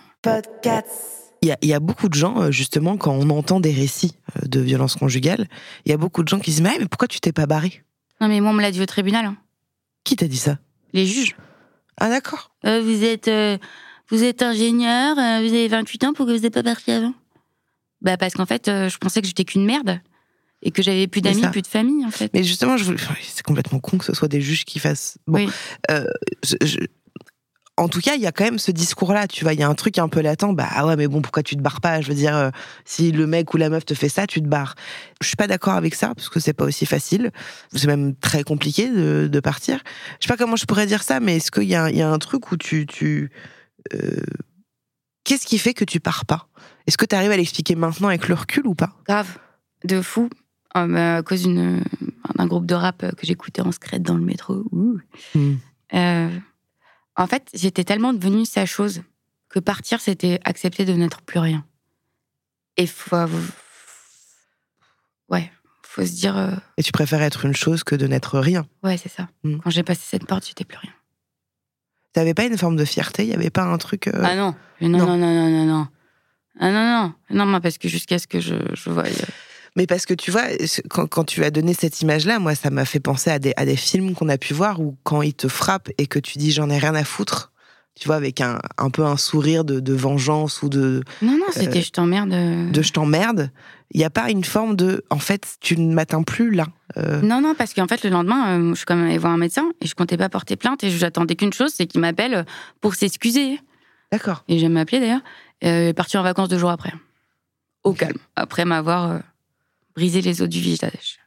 Il y, a, il y a beaucoup de gens, euh, justement, quand on entend des récits euh, de violences conjugales, il y a beaucoup de gens qui se disent Mais, mais pourquoi tu t'es pas barré? Non, mais moi, on me l'a dit au tribunal. hein. Qui t'a dit ça? Les juges. Ah, d'accord. Euh, vous êtes euh, vous êtes ingénieur, euh, vous avez 28 ans, pourquoi vous n'êtes pas parti avant? Bah parce qu'en fait, euh, je pensais que j'étais qu'une merde et que j'avais plus d'amis, plus de famille en fait. Mais justement, je voulais- c'est complètement con que ce soit des juges qui fassent. Bon, Oui. euh, je- je- En tout cas, il y a quand même ce discours-là, tu vois. Il y a un truc un peu latent. Bah ah ouais, mais bon, pourquoi tu te barres pas? Je veux dire, euh, si le mec ou la meuf te fait ça, tu te barres. Je suis pas d'accord avec ça parce que c'est pas aussi facile. C'est même très compliqué de, de partir. Je sais pas comment je pourrais dire ça, mais est-ce qu'il y, y a un truc où tu, tu euh, qu'est-ce qui fait que tu pars pas? Est-ce que tu arrives à l'expliquer maintenant avec le recul ou pas? Grave, de fou. Euh, bah, à cause d'une- d'un groupe de rap que j'écoutais en secret dans le métro. Ouh. Euh, en fait, j'étais tellement devenue sa chose que partir, c'était accepter de n'être plus rien. Et faut, ouais, faut se dire, euh, Et tu préfères être une chose que de n'être rien. ouais, c'est ça. Mm. Quand j'ai passé cette porte, j'étais plus rien. T'avais pas une forme de fierté? Il y avait pas un truc euh, Ah non, non, non. non, non, non, non, non. Ah non, non, non, parce que jusqu'à ce que je, je voie. Euh, Mais parce que tu vois, quand, quand tu as donné cette image-là, moi, ça m'a fait penser à des, à des films qu'on a pu voir où quand ils te frappent et que tu dis j'en ai rien à foutre, tu vois, avec un, un peu un sourire de, de vengeance ou de, Non, non, c'était je t'emmerde. euh. de je t'emmerde, il n'y a pas une forme de en fait, tu ne m'atteins plus là. Euh, Non, non, parce qu'en fait, le lendemain, euh, je suis quand même allée voir un médecin et je comptais pas porter plainte et j'attendais qu'une chose, c'est qu'il m'appelle pour s'excuser. D'accord. Et j'aime m'appeler d'ailleurs. Euh, parti en vacances deux jours après. Au calme. Après m'avoir brisé les os du visage.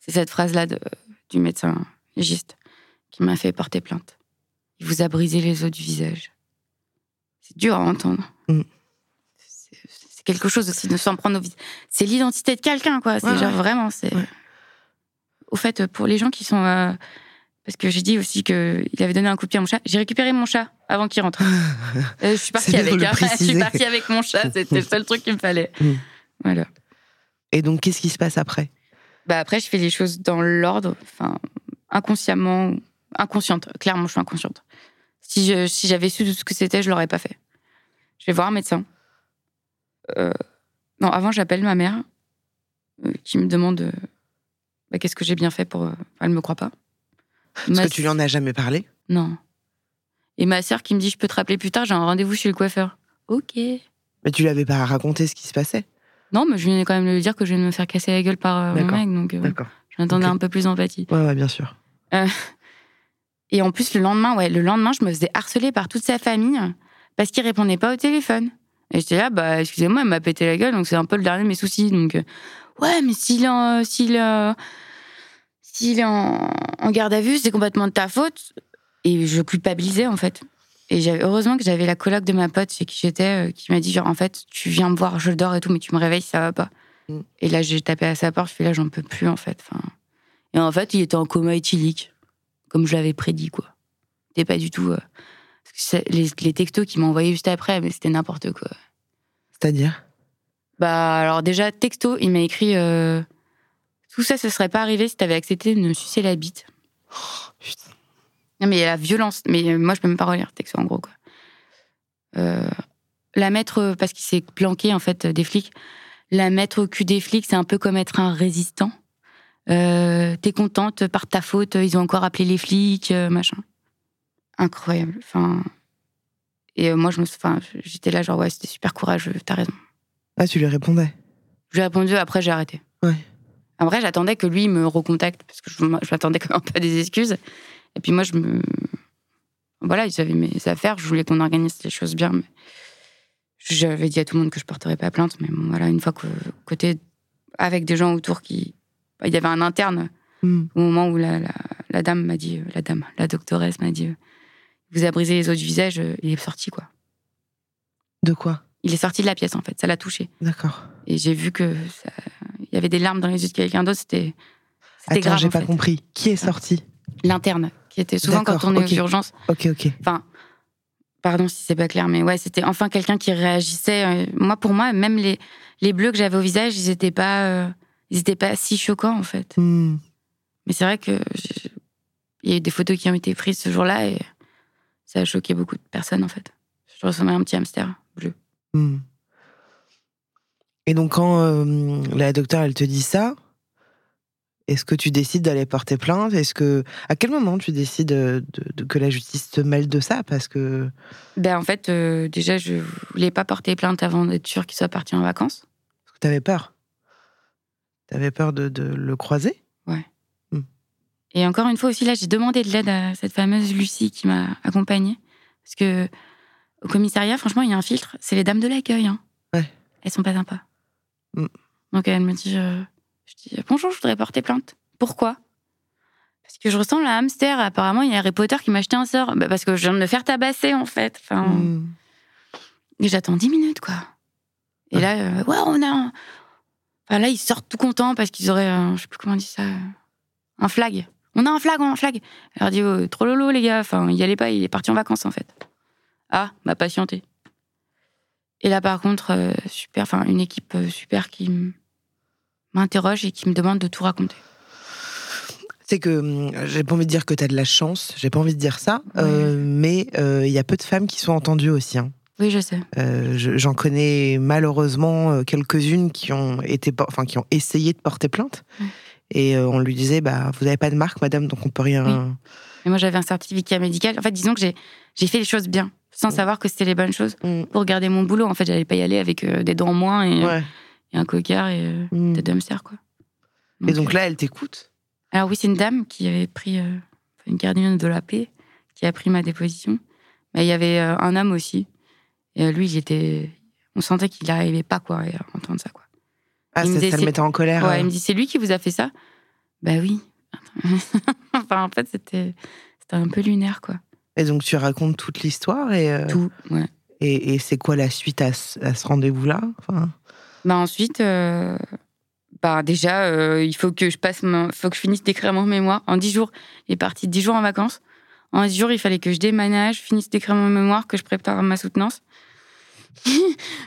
C'est cette phrase-là du médecin légiste qui m'a fait porter plainte. Il vous a brisé les os du visage. C'est dur à entendre. Mm. C'est quelque chose aussi de s'en prendre au visage. C'est l'identité de quelqu'un, quoi. C'est Ouais, genre ouais. vraiment. C'est. Ouais. Au fait, pour les gens qui sont. euh, parce que j'ai dit aussi qu'il avait donné un coup de pied à mon chat. J'ai récupéré mon chat avant qu'il rentre. *laughs* Euh, je suis partie avec. hein. *laughs* Je suis partie avec mon chat. C'était le seul truc qu'il me fallait. Mm. Voilà. Et donc, qu'est-ce qui se passe après? Bah après, je fais les choses dans l'ordre, enfin inconsciemment, inconsciente. Clairement, je suis inconsciente. Si je, si j'avais su tout ce que c'était, je l'aurais pas fait. Je vais voir un médecin. Euh, non, avant, j'appelle ma mère, euh, qui me demande euh, bah, qu'est-ce que j'ai bien fait pour. enfin, elle me croit pas. Parce Ma- que tu lui en as jamais parlé? Non. Et ma sœur qui me dit je peux te rappeler plus tard, j'ai un rendez-vous chez le coiffeur. Ok. Mais tu lui avais pas raconté ce qui se passait? Non, mais je venais quand même de lui dire que je viens de me faire casser la gueule par euh, mon mec, donc euh, j'attendais un peu plus d'empathie. Ouais, ouais, bien sûr. Et en plus, le lendemain, ouais, le lendemain, je me faisais harceler par toute sa famille parce qu'il répondait pas au téléphone. Et j'étais là, bah, excusez-moi, elle m'a pété la gueule, donc c'est un peu le dernier de mes soucis. Donc, euh, ouais, mais s'il est en, s'il, euh, s'il est en, en garde à vue, c'est complètement de ta faute. Et je culpabilisais, en fait. Et j'avais, heureusement que j'avais la coloc de ma pote chez qui j'étais, euh, qui m'a dit, genre, en fait, tu viens me voir, je dors et tout, mais tu me réveilles, ça va pas. Mm. Et là, j'ai tapé à sa porte, je fais là, j'en peux plus, en fait. Enfin, et en fait, il était en coma éthylique comme je l'avais prédit, quoi. C'était pas du tout. euh, les, les textos qu'il m'a envoyés juste après, mais c'était n'importe quoi. C'est-à-dire? Bah, alors déjà, texto, il m'a écrit euh, Tout ça, ce serait pas arrivé si t'avais accepté de me sucer la bite. Putain. Non, mais il y a la violence. Mais euh, moi, je peux même pas relire texto, en gros, quoi. Euh, la mettre, euh, parce qu'il s'est planqué, en fait, des flics, la mettre au cul des flics, c'est un peu comme être un résistant. Euh, T'es contente par ta faute, ils ont encore appelé les flics, machin. Incroyable. Enfin. Et moi, je me, enfin, j'étais là, genre, ouais, c'était super courageux, t'as raison. Ah, tu lui répondais? J'ai répondu, après, j'ai arrêté. Ouais. Après, j'attendais que lui me recontacte, parce que je, je m'attendais quand même pas des excuses. Et puis moi, je me. Voilà, ils avaient mes affaires, je voulais qu'on organise les choses bien, mais. J'avais dit à tout le monde que je porterais pas plainte, mais bon, voilà, une fois que côté avec des gens autour qui. bah, Il y avait un interne Hmm. au moment où la, la, la dame m'a dit, euh, la dame, la doctoresse m'a dit, euh, vous a brisé les os du visage, euh, il est sorti, quoi. De quoi? Il est sorti de la pièce, en fait, ça l'a touché. D'accord. Et j'ai vu que ça- il y avait des larmes dans les yeux de quelqu'un d'autre, c'était C'était Attends, grave. j'ai pas fait. compris. Qui est sorti? L'interne, qui était souvent quand on est ok. aux urgences. Ok, ok. Enfin, pardon si c'est pas clair, mais ouais, c'était enfin quelqu'un qui réagissait. euh, Moi, pour moi, même les, les bleus que j'avais au visage, ils étaient pas, euh, ils étaient pas si choquants en fait. Hmm. Mais c'est vrai que il y a eu des photos qui ont été prises ce jour-là et ça a choqué beaucoup de personnes en fait. Je ressemblais à un petit hamster bleu. Hmm. Et donc, quand euh, la docteure, elle te dit ça, est-ce que tu décides d'aller porter plainte? Est-ce que à quel moment tu décides de, de- de- que la justice te mêle de ça? Parce que Ben en fait, euh, déjà, je voulais pas porter plainte avant d'être sûre qu'il soit parti en vacances. tu avais peur. Tu avais peur de, de le croiser? Et encore une fois aussi, là, j'ai demandé de l'aide à cette fameuse Lucie qui m'a accompagnée. Parce que au commissariat, franchement, il y a un filtre. C'est les dames de l'accueil. Hein. Ouais. Elles sont pas sympas. Mm. Donc elle me dit, euh, je dis bonjour, je voudrais porter plainte. Pourquoi? Parce que je ressemble à un hamster. Apparemment, il y a Harry Potter qui m'a acheté un sort. Bah, parce que je viens de me faire tabasser en fait. Enfin, Hmm. j'attends 10 minutes, quoi. Et Ah. là, euh, ouais, on a. un- Enfin, là, ils sortent tout contents parce qu'ils auraient, euh, je sais plus comment on dit ça, un flag. On a un flag, on a un flag. Elle leur dit, oh, trop lolo, les gars. Enfin, y allait pas, il est parti en vacances, en fait. Ah, m'a patienté. Et là, par contre, euh, super, enfin, une équipe euh, super qui m'interroge et qui me demande de tout raconter. C'est que hum, j'ai pas envie de dire que tu as de la chance, j'ai pas envie de dire ça, Ouais. euh, mais euh, il y a peu de femmes qui sont entendues aussi. hein. Oui, je sais. Euh, je- J'en connais malheureusement quelques-unes qui ont été, enfin qui ont essayé de porter plainte, Ouais. et on lui disait bah vous n'avez pas de marque, madame, donc on peut rien. Oui. Mais moi, j'avais un certificat médical. En fait, disons que j'ai fait les choses bien, sans savoir que c'était les bonnes choses. Mm. Pour garder mon boulot, en fait, j'allais pas y aller avec des dents en moins et, Ouais. Et un cocard et euh, Mm. des dumpsters, quoi. Et donc euh, là, elle t'écoute? Alors oui, c'est une dame qui avait pris, euh, une gardienne de la paix, qui a pris ma déposition. Mais il y avait euh, un homme aussi. Et lui, il était... On sentait qu'il n'arrivait pas, quoi, à entendre ça, quoi. Ah, Il me ça, disait, ça le mettait en colère. Ouais, il me dit, c'est lui qui vous a fait ça? Bah oui. *laughs* enfin, en fait, c'était un peu lunaire, quoi. Et donc tu racontes toute l'histoire et, Tout, ouais. et, et c'est quoi la suite à ce, ce rendez-vous-là? Enfin, Bah ensuite, euh, bah déjà, euh, il faut que je passe, mon- faut que je finisse d'écrire mon mémoire. En dix jours, il est parti dix jours en vacances. En dix jours, il fallait que je déménage, finisse d'écrire mon mémoire, que je prépare ma soutenance, *laughs*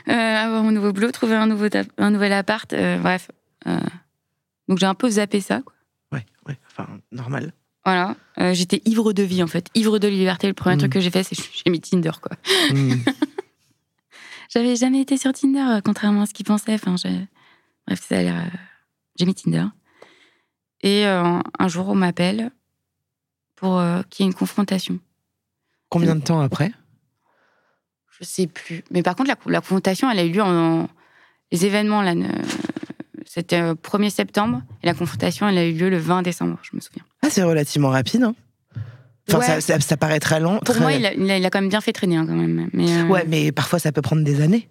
Euh, avoir mon nouveau boulot, trouver un nouveau un nouvel appart. euh, bref, donc j'ai un peu zappé ça. quoi. Ouais, ouais, enfin normal. Voilà, j'étais ivre de vie en fait, ivre de liberté. Le premier Mm. truc que j'ai fait, c'est que j'ai mis Tinder quoi. Mm. *laughs* J'avais jamais été sur Tinder, euh, contrairement à ce qu'ils pensaient. Enfin, Bref, ça a l'air. euh, J'ai mis Tinder. Et euh, un jour, on m'appelle pour euh, qu'il y ait une confrontation. Combien de temps après? Je sais plus. Mais par contre, la, la confrontation, elle a eu lieu en. Les événements, là, ne- c'était euh, 1er septembre. Et la confrontation, elle a eu lieu le 20 décembre, je me souviens. Ah, c'est relativement rapide. Hein enfin, Ouais. ça, ça, ça paraît très lent. Pour très- moi, il a, il quand même bien fait traîner, hein, quand même. Mais, euh, Ouais, mais parfois ça peut prendre des années.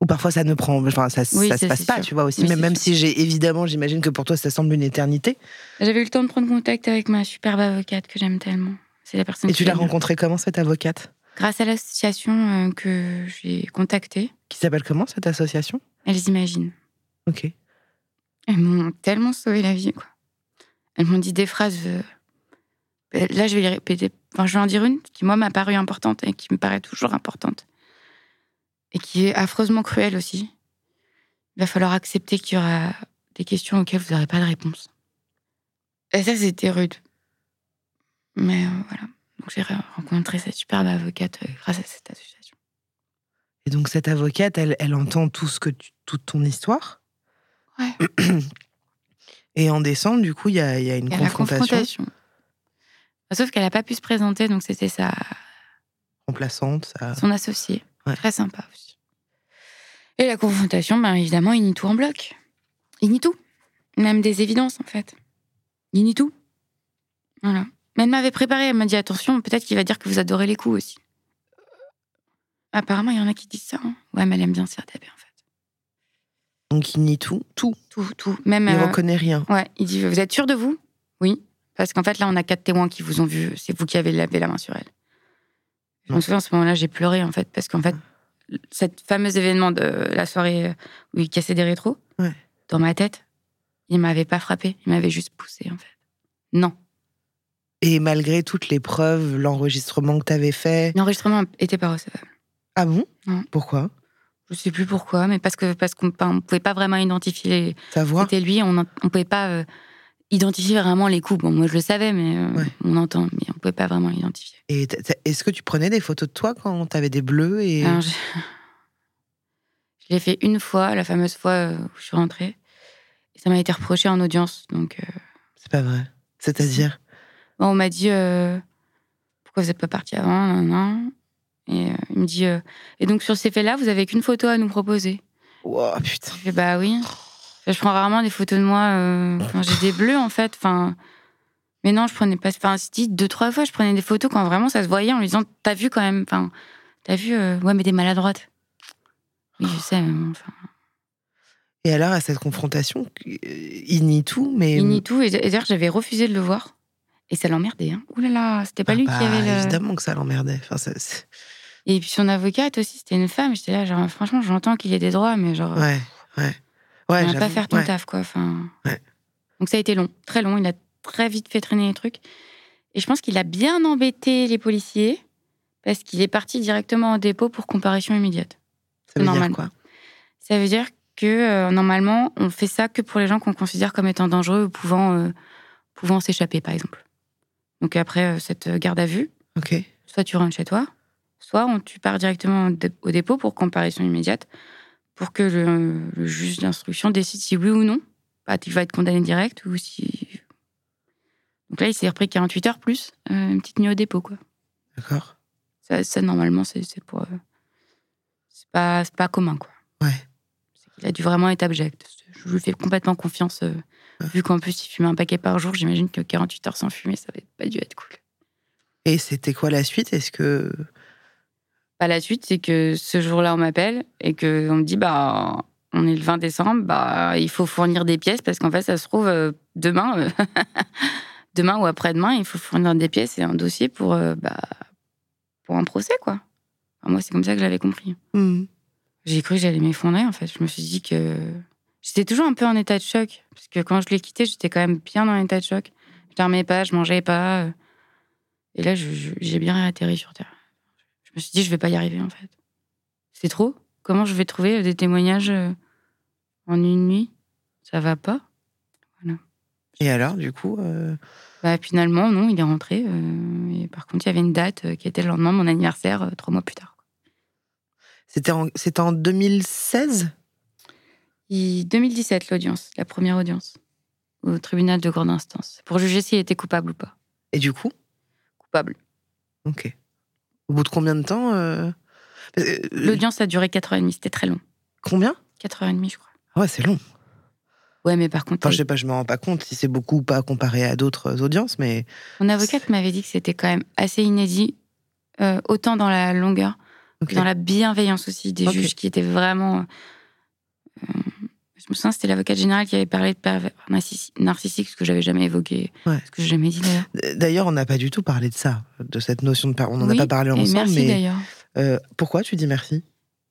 Ou parfois ça ne prend, enfin ça, Oui, ça se passe pas, sûr. tu vois aussi. Oui, même c'est même sûr. si j'ai évidemment, j'imagine que pour toi ça semble une éternité. J'avais eu le temps de prendre contact avec ma superbe avocate que j'aime tellement. C'est la personne Et tu l'as rencontrée comment cette avocate? Grâce à l'association euh, que j'ai contactée, Qui s'appelle comment cette association? Elles imaginent. Ok. Elles m'ont tellement sauvé la vie, quoi. Elles m'ont dit des phrases. euh, Là, je vais les répéter. Enfin, je vais en dire une qui, moi, m'a paru importante et qui me paraît toujours importante. Et qui est affreusement cruelle aussi. Il va falloir accepter qu'il y aura des questions auxquelles vous n'aurez pas de réponse. Et ça, c'était rude. Mais euh, voilà. Donc, j'ai rencontré cette superbe avocate euh, grâce à cette association. Et donc cette avocate, elle, elle entend tout ce que tu- toute ton histoire? Ouais. Et en décembre, du coup, il y a, il y a une Il y a la confrontation confrontation. Sauf qu'elle n'a pas pu se présenter, donc c'était sa, remplaçante. ça- son associé. Ouais. Très sympa aussi. Et la confrontation, ben évidemment, il nie tout en bloc. Il nie tout. Même des évidences, en fait. Il nie tout. Voilà. Mais elle m'avait préparé, elle m'a dit attention, peut-être qu'il va dire que vous adorez les coups aussi. Apparemment, il y en a qui disent ça. hein. Ouais, mais elle aime bien se faire taper, en fait. Donc il nie tout, tout. Tout, tout. Même. Il euh, reconnaît rien. Ouais, il dit Vous êtes sûr de vous? Oui. Parce qu'en fait, là, on a quatre témoins qui vous ont vu. C'est vous qui avez lavé la main sur elle. Je me souviens, à ce moment-là, j'ai pleuré, en fait, parce qu'en fait, cet fameux événement de la soirée où il cassait des rétros, Ouais. dans ma tête, Il m'avait pas frappé, il m'avait juste poussé, en fait. Non. Et malgré toutes les preuves, l'enregistrement que t'avais fait? L'enregistrement était pas recevable. Ah bon? Non. Pourquoi? Je sais plus pourquoi, mais parce que parce qu'on ne pouvait pas vraiment identifier. Ta voix C'était lui, on ne pouvait pas euh, identifier vraiment les coups. Bon, moi je le savais, mais euh, Ouais. on entend, mais on pouvait pas vraiment identifier. Et est-ce que tu prenais des photos de toi quand t'avais des bleus et Alors, je *laughs* je l'ai fait une fois, la fameuse fois euh, où je suis rentrée. Et ça m'a été reproché en audience. Donc, euh, c'est pas vrai C'est-à-dire bon, on m'a dit euh, pourquoi vous n'êtes pas parti avant nan, nan. Et il me dit et donc sur ces faits-là, vous avez qu'une photo à nous proposer. Oh putain. Je fais bah oui. Je prends rarement des photos de moi euh, quand j'ai des bleus en fait. Enfin, mais non, je prenais pas. Enfin, si deux trois fois, je prenais des photos quand vraiment ça se voyait en lui disant t'as vu quand même. Enfin, t'as vu euh, ouais mais des maladroites. Oui je sais. Mais bon, enfin, Et alors, à cette confrontation, euh, il nie tout, mais. il nie tout et, d'ailleurs j'avais refusé de le voir et ça l'emmerdait. Hein. Ouh là là, c'était pas Ah lui bah, qui avait le. Évidemment que ça l'emmerdait. Enfin, ça, Et puis son avocate aussi, c'était une femme. J'étais là genre franchement j'entends qu'il ait des droits, mais genre ouais, ouais. Ouais, on va pas faire ton ouais. taf, quoi. Enfin, Ouais. Donc ça a été long, très long. Il a très vite fait traîner les trucs. Et je pense qu'il a bien embêté les policiers parce qu'il est parti directement au dépôt pour comparution immédiate. Ça veut normal. dire quoi? Ça veut dire que euh, normalement, on fait ça que pour les gens qu'on considère comme étant dangereux ou pouvant, euh, pouvant s'échapper, par exemple. Donc après euh, cette garde à vue, soit tu rentres chez toi, soit on, tu pars directement au dé- au dépôt pour comparution immédiate, pour que le, le juge d'instruction décide si oui ou non, bah, tu vas être condamné direct ou si. Donc là, il s'est repris 48 heures plus euh, une petite nuit au dépôt, quoi. D'accord. Ça, ça, normalement, c'est pour. euh, c'est pas, c'est pas commun, quoi. Ouais. C'est qu'il a dû vraiment être abject. Je lui fais complètement confiance, euh, vu qu'en plus, il fumait un paquet par jour. J'imagine que 48 heures sans fumer, ça va pas dû être cool. Et c'était quoi la suite? Est-ce que. Bah, la suite, c'est que ce jour-là, on m'appelle et qu'on me dit, bah, on est le 20 décembre, bah, il faut fournir des pièces parce qu'en fait, ça se trouve euh, demain, euh, *laughs* demain ou après-demain, il faut fournir des pièces et un dossier pour, euh, bah, pour un procès, quoi. Enfin, moi, c'est comme ça que je l'avais compris. Hmm. J'ai cru que j'allais m'effondrer, en fait. Je me suis dit que j'étais toujours un peu en état de choc parce que quand je l'ai quitté, j'étais quand même bien dans l'état de choc. Je dormais pas, je mangeais pas. Et là, j'ai bien réatterri sur Terre. Je me suis dit, je vais pas y arriver, en fait. C'est trop. Comment je vais trouver des témoignages euh, en une nuit? Ça va pas. Et alors, du coup euh, Bah, finalement, non, il est rentré. euh, et par contre, il y avait une date euh, qui était le lendemain de mon anniversaire, euh, trois mois plus tard. C'était en, en 2016 Et 2017, l'audience, la première audience, au tribunal de grande instance, pour juger s'il était coupable ou pas. Et du coup? Coupable. Ok. Au bout de combien de temps euh, euh, L'audience a duré 4h30, c'était très long. Combien? 4h30, je crois. Ah Ouais, c'est long. Ouais, mais par contre, Enfin, je sais pas, je me rends pas compte si c'est beaucoup ou pas comparé à d'autres audiences, mais mon avocate m'avait dit que c'était quand même assez inédit, euh, autant dans la longueur que dans la bienveillance aussi des juges qui étaient vraiment. euh, je me souviens, c'était l'avocate générale qui avait parlé de pervers narcissi- narcissique, ce que j'avais jamais évoqué, Ouais. ce que j'ai jamais dit d'ailleurs. D'ailleurs, on n'a pas du tout parlé de ça, de cette notion de. par- On n'en Oui, a pas parlé ensemble, merci mais d'ailleurs. euh, pourquoi tu dis merci?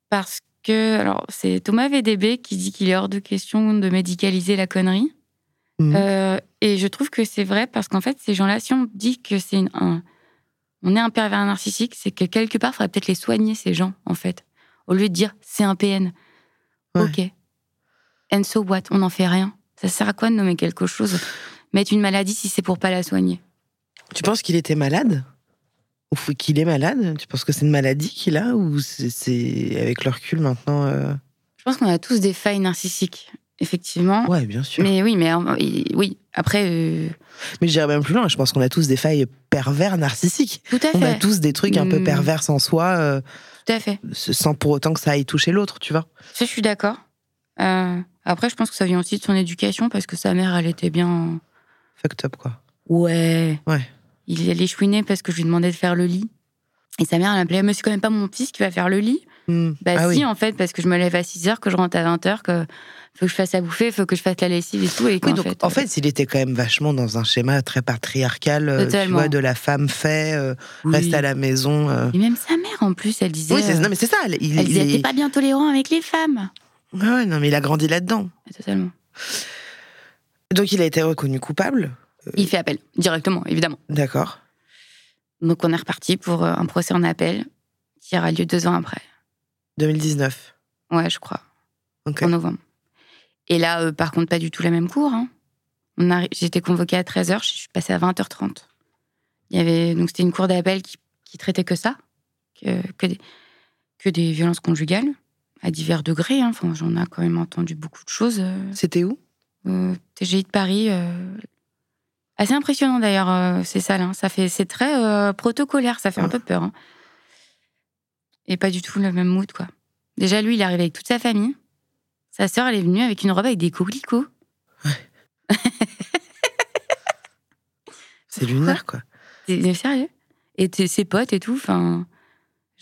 Parce que, alors, c'est Thomas VDB qui dit qu'il est hors de question de médicaliser la connerie. Mhm. Euh, et je trouve que c'est vrai parce qu'en fait, ces gens-là, si on dit que c'est un, on est un pervers narcissique, c'est que quelque part, il faudrait peut-être les soigner, ces gens, en fait. Au lieu de dire c'est un PN. Ouais. Ok. And so what? On n'en fait rien. Ça sert à quoi de nommer quelque chose? Mettre une maladie si c'est pour pas la soigner? Tu penses qu'il était malade? Ou qu'il est malade? Tu penses que c'est une maladie qu'il a Ou c'est- avec le recul maintenant euh, Je pense qu'on a tous des failles narcissiques, effectivement. Ouais, bien sûr. Mais, Mais oui, mais euh, oui. Après, euh, je dirais même plus loin, je pense qu'on a tous des failles pervers narcissiques. tout à On a fait. tous des trucs un peu Hmm. pervers en soi, euh, Tout à fait. sans pour autant que ça aille toucher l'autre, tu vois Ça, je suis d'accord. Euh, après, je pense que ça vient aussi de son éducation parce que sa mère, elle était bien. Fucked up, quoi. Ouais. Ouais. Il allait chouiner parce que je lui demandais de faire le lit. Et sa mère, elle appelait Mais c'est quand même pas mon fils qui va faire le lit. Hmm. Bah, ah si, oui. en fait, parce que je me lève à 6 heures, que je rentre à 20 heures, que faut que je fasse à bouffer, faut que je fasse la lessive et tout. Et Oui, qu'en donc fait, en euh, fait, il était quand même vachement dans un schéma très patriarcal, euh, tu vois, de la femme fait, euh, oui. reste à la maison. euh. Et même sa mère, en plus, elle disait. Oui, euh, non, mais c'est ça. Il, elle il disait est- T'es pas bien tolérant avec les femmes. Ouais, non, mais il a grandi là-dedans. Totalement. Donc il a été reconnu coupable Il fait appel, directement, évidemment. D'accord. Donc on est reparti pour euh, un procès en appel qui aura lieu deux ans après. 2019. Ouais, je crois, en novembre. Et là, euh, par contre, pas du tout la même cour. hein. Arri- J'étais convoquée à 13h, je suis passée à 20h30. Il y avait... Donc c'était une cour d'appel qui... qui traitait que ça, que, que, des... que des violences conjugales, à divers degrés. hein. Enfin, J'en ai quand même entendu beaucoup de choses. euh, C'était où? Euh, TGI de Paris. euh, Assez impressionnant d'ailleurs, euh, ces salles. hein. Ça fait, c'est très protocolaire, ça fait un Ouais. peu peur. hein. Et pas du tout le même mood, quoi. Déjà, lui, il est arrivé avec toute sa famille. Sa sœur, elle est venue avec une robe avec des coquelicots. *laughs* C'est lunaire, quoi. T'es sérieux Et ses potes et tout, enfin.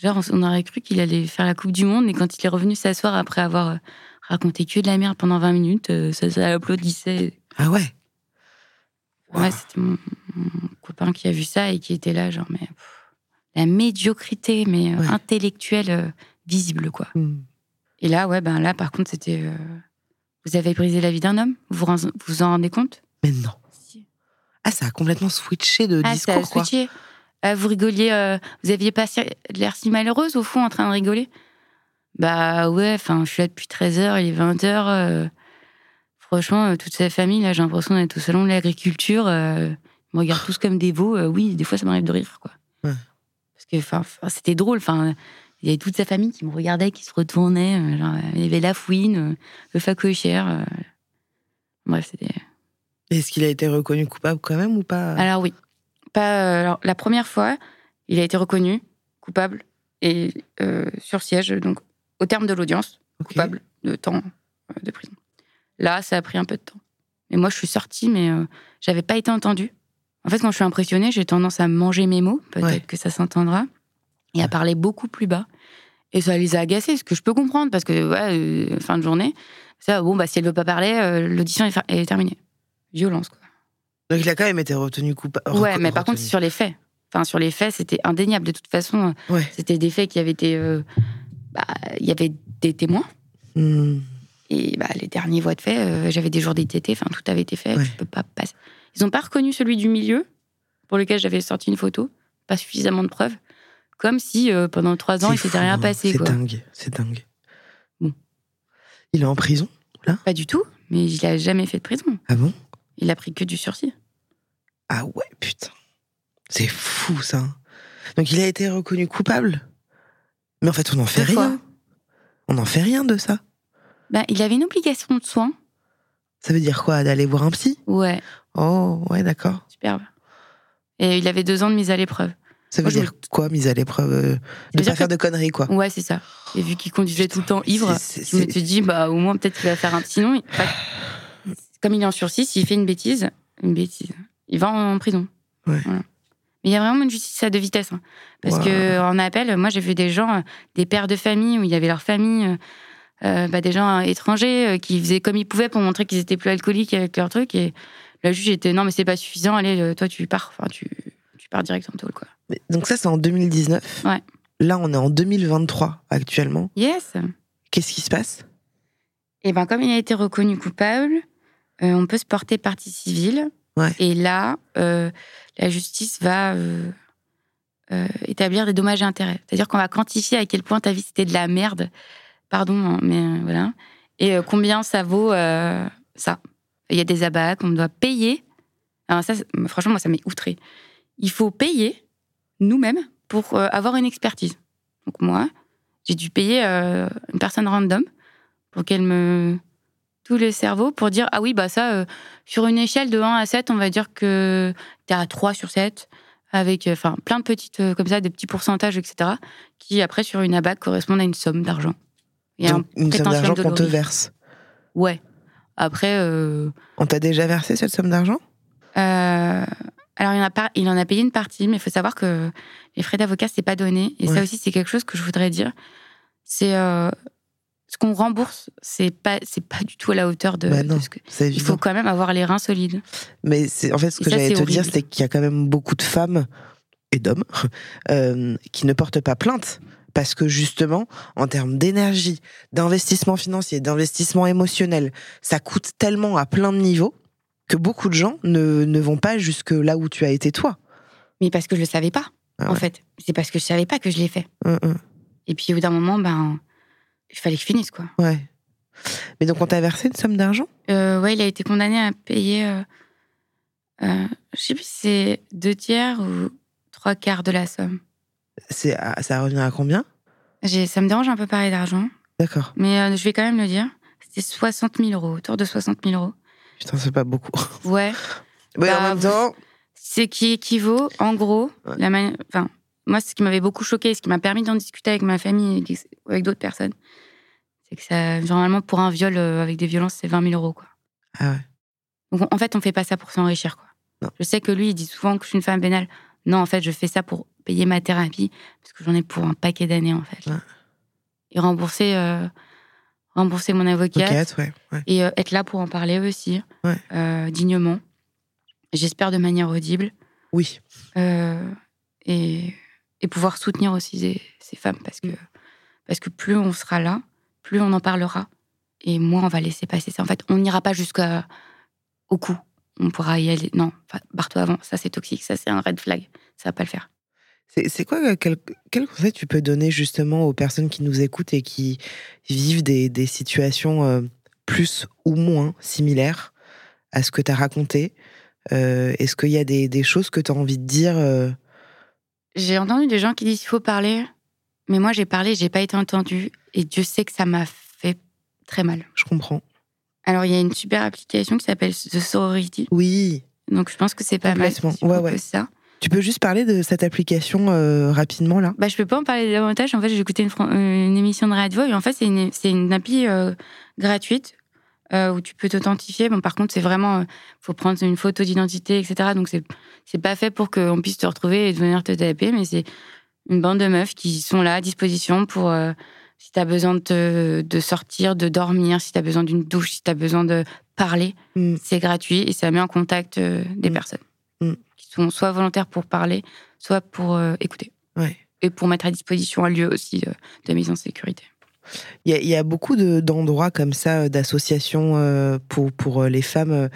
Genre, on- aurait cru qu'il allait faire la Coupe du Monde, et quand il est revenu s'asseoir après avoir euh, raconté que de la merde pendant 20 minutes, euh, ça, ça applaudissait. Ah ouais? Ouais, c'était mon, mon copain qui a vu ça et qui était là, genre, mais pff, la médiocrité, mais euh, Ouais. intellectuelle euh, visible, quoi. Hmm. Et là, ouais, ben là, par contre, c'était. euh, vous avez brisé la vie d'un homme? Vous vous en rendez compte? Mais non. Ah, ça a complètement switché de Ah, ça a discours, quoi. switché. Ah, vous rigoliez, euh, vous aviez pas l'air si malheureuse au fond en train de rigoler? Bah ouais, enfin, je suis là depuis 13h, il est 20h. franchement, euh, toute sa famille, là, j'ai l'impression d'être au salon de l'agriculture. euh, ils me regardent tous comme des veaux. euh, oui, des fois, ça m'arrive de rire, quoi. Ouais. Parce que, enfin, c'était drôle. Enfin, il y avait toute sa famille qui me regardait, qui se retournait. euh, genre, euh, il y avait la fouine, euh, le facochère. euh. Bref, c'était. Est-ce qu'il a été reconnu coupable quand même ou pas? Alors oui. Pas, euh, alors, la première fois, il a été reconnu coupable et euh, sur siège, donc au terme de l'audience, coupable de temps euh, de prison. Là, ça a pris un peu de temps. Mais moi, je suis sortie, mais euh, j'avais pas été entendue. En fait, quand je suis impressionnée, j'ai tendance à manger mes mots, peut-être Ouais. que ça s'entendra, et à parler beaucoup plus bas. Et ça les a agacés, ce que je peux comprendre, parce que, ouais, euh, fin de journée, ça, bon, bah, si elle veut pas parler, l'audition est, est terminée. Violence, quoi. Donc il a quand même été retenu coupable. Ouais, mais par contre, sur les faits. Enfin, sur les faits, c'était indéniable. De toute façon, Ouais. c'était des faits qui avaient été. euh, bah, Il y avait des témoins. Hmm. Et bah, les derniers voies de fait, euh, j'avais des jours d'ITT. Enfin, tout avait été fait. Ouais. Tu peux pas passer. Ils n'ont pas reconnu celui du milieu, pour lequel j'avais sorti une photo. Pas suffisamment de preuves. Comme si euh, pendant trois ans, il s'était rien hein. passé. C'est dingue, c'est dingue. Bon. Il est en prison Pas du tout, mais il a jamais fait de prison. Ah bon? Il a pris que du sursis. Ah ouais, putain. C'est fou ça. Donc il a été reconnu coupable? Mais en fait, on n'en fait rien. On n'en fait rien de ça. Ben, il avait une obligation de soins. Ça veut dire quoi? D'aller voir un psy? Ouais, Oh, ouais, d'accord. superbe. Et il avait deux ans de mise à l'épreuve. Ça veut Moi, je dire quoi, mise à l'épreuve euh, De pas faire que- de conneries, quoi? Ouais, c'est ça. Et vu qu'il conduisait tout le temps ivre, C'est- je me suis dit, bah, au moins, peut-être qu'il va faire un. Sinon, il- comme il est en sursis, s'il fait une bêtise, une bêtise, il va en prison. Ouais. Voilà. Mais il y a vraiment une justice à deux vitesses. hein. Parce Wow. que en appel, moi, j'ai vu des gens, euh, des pères de famille, où il y avait leur famille, euh, euh, bah, des gens étrangers qui faisaient comme ils pouvaient pour montrer qu'ils étaient plus alcooliques avec leur truc. Et la juge était, non, mais c'est pas suffisant, allez, toi, tu pars. Enfin, tu, tu pars direct en tôle, quoi. Donc ça, c'est en 2019. Ouais. Là, on est en 2023 actuellement. Yes! Qu'est-ce qui se passe? Et ben comme il a été reconnu coupable, euh, on peut se porter partie civile. Et là, euh, la justice va euh, euh, établir des dommages et intérêts. C'est-à-dire qu'on va quantifier à quel point ta vie c'était de la merde. Pardon, hein, mais voilà. Et combien ça vaut ça. Il y a des abats qu'on doit payer. Alors ça, franchement, moi, ça m'est outré. Il faut payer nous-mêmes pour avoir une expertise. Donc moi, j'ai dû payer une personne random pour qu'elle me tout le cerveau pour dire ah oui bah ça euh, sur une échelle de 1 à 7 on va dire que t'es à 3 sur 7 avec euh, enfin plein de petites euh, comme ça des petits pourcentages etc qui après sur une abac correspondent à une somme d'argent Il y a Donc, un Une somme d'argent qu'on te verse. ouais après euh, On t'a déjà versé cette somme d'argent? Euh, alors, il en, a pas, il en a payé une partie, mais il faut savoir que les frais d'avocat, c'est pas donné. Et Ouais. ça aussi, c'est quelque chose que je voudrais dire. C'est euh, ce qu'on rembourse, c'est pas, c'est pas du tout à la hauteur de, Bah de non, ce que. Il faut quand même avoir les reins solides. Mais c'est en fait ce que j'allais te dire, c'est qu'il y a quand même beaucoup de femmes et d'hommes *laughs* euh, qui ne portent pas plainte parce que justement, en termes d'énergie, d'investissement financier, d'investissement émotionnel, ça coûte tellement à plein de niveaux que beaucoup de gens ne, ne vont pas jusque là où tu as été toi. Mais parce que je le savais pas, Ah en fait. C'est parce que je savais pas que je l'ai fait. Hum, hum. Et puis au bout d'un moment, ben, il fallait que je finisse, quoi. Ouais. Mais donc on t'a versé une somme d'argent? Euh, ouais, il a été condamné à payer, euh, euh, je sais plus si c'est deux tiers ou trois quarts de la somme. C'est à- ça revient à combien? J'ai, ça me dérange un peu parler d'argent, D'accord. mais euh, je vais quand même le dire. C'était 60 000 euros, autour de 60 000 euros. Putain, c'est pas beaucoup. Ouais, *laughs* Mais en Bah, même temps, c'est qui équivaut, en gros, Ouais. la mani- enfin, moi, ce qui m'avait beaucoup choqué, ce qui m'a permis d'en discuter avec ma famille et avec- d'autres personnes, c'est que ça, normalement, pour un viol euh, avec des violences, c'est 20 000 euros, quoi. ah ouais. Donc, en fait, on fait pas ça pour s'enrichir, quoi. Non. Je sais que lui, il dit souvent que je suis une femme vénale. Non, en fait, je fais ça pour payer ma thérapie, parce que j'en ai pour un paquet d'années, en fait. Ouais. Et rembourser, euh, rembourser mon avocate. Avocate, ouais. ouais. Et euh, être là pour en parler aussi, euh, dignement. J'espère de manière audible. Oui. Et, et pouvoir soutenir aussi ces, femmes parce que, parce que plus on sera là, plus on en parlera et moins on va laisser passer ça. En fait, on n'ira pas jusqu'au cou. On pourra y aller. Non, barre-toi avant. Ça, c'est toxique. Ça, c'est un red flag. Ça va pas le faire. C'est quoi, euh, quel, quel conseil tu peux donner justement aux personnes qui nous écoutent et qui vivent des, des situations euh, plus ou moins similaires à ce que tu as raconté? Euh, Est-ce qu'il y a des, des choses que tu as envie de dire J'ai entendu des gens qui disent qu'il faut parler, mais moi, j'ai parlé, j'ai pas été entendue et Dieu sait que ça m'a fait très mal. Je comprends. Alors, il y a une super application qui s'appelle The Sorority. Oui. Donc, je pense que c'est pas mal. Si Ouais, ouais. ça. Tu peux juste parler de cette application euh, rapidement là? Bah, je peux pas en parler davantage. En fait, j'ai écouté une, émission de radio et en fait, c'est une, une appli euh, gratuite euh, où tu peux t'authentifier. Bon, par contre, c'est vraiment, euh, faut prendre une photo d'identité, etc. Donc, c'est, c'est pas fait pour qu'on puisse te retrouver et venir te taper, mais c'est une bande de meufs qui sont là à disposition pour euh, si t'as besoin de, te- de sortir, de dormir, si t'as besoin d'une douche, si t'as besoin de parler. Mm. C'est gratuit et ça met en contact euh, des Mm. personnes Mm. qui sont soit volontaires pour parler, soit pour euh, écouter Ouais. et pour mettre à disposition un lieu aussi de mise en sécurité. Il y, a- il y a beaucoup de- d'endroits comme ça, euh, d'associations euh, pour, pour euh, les femmes.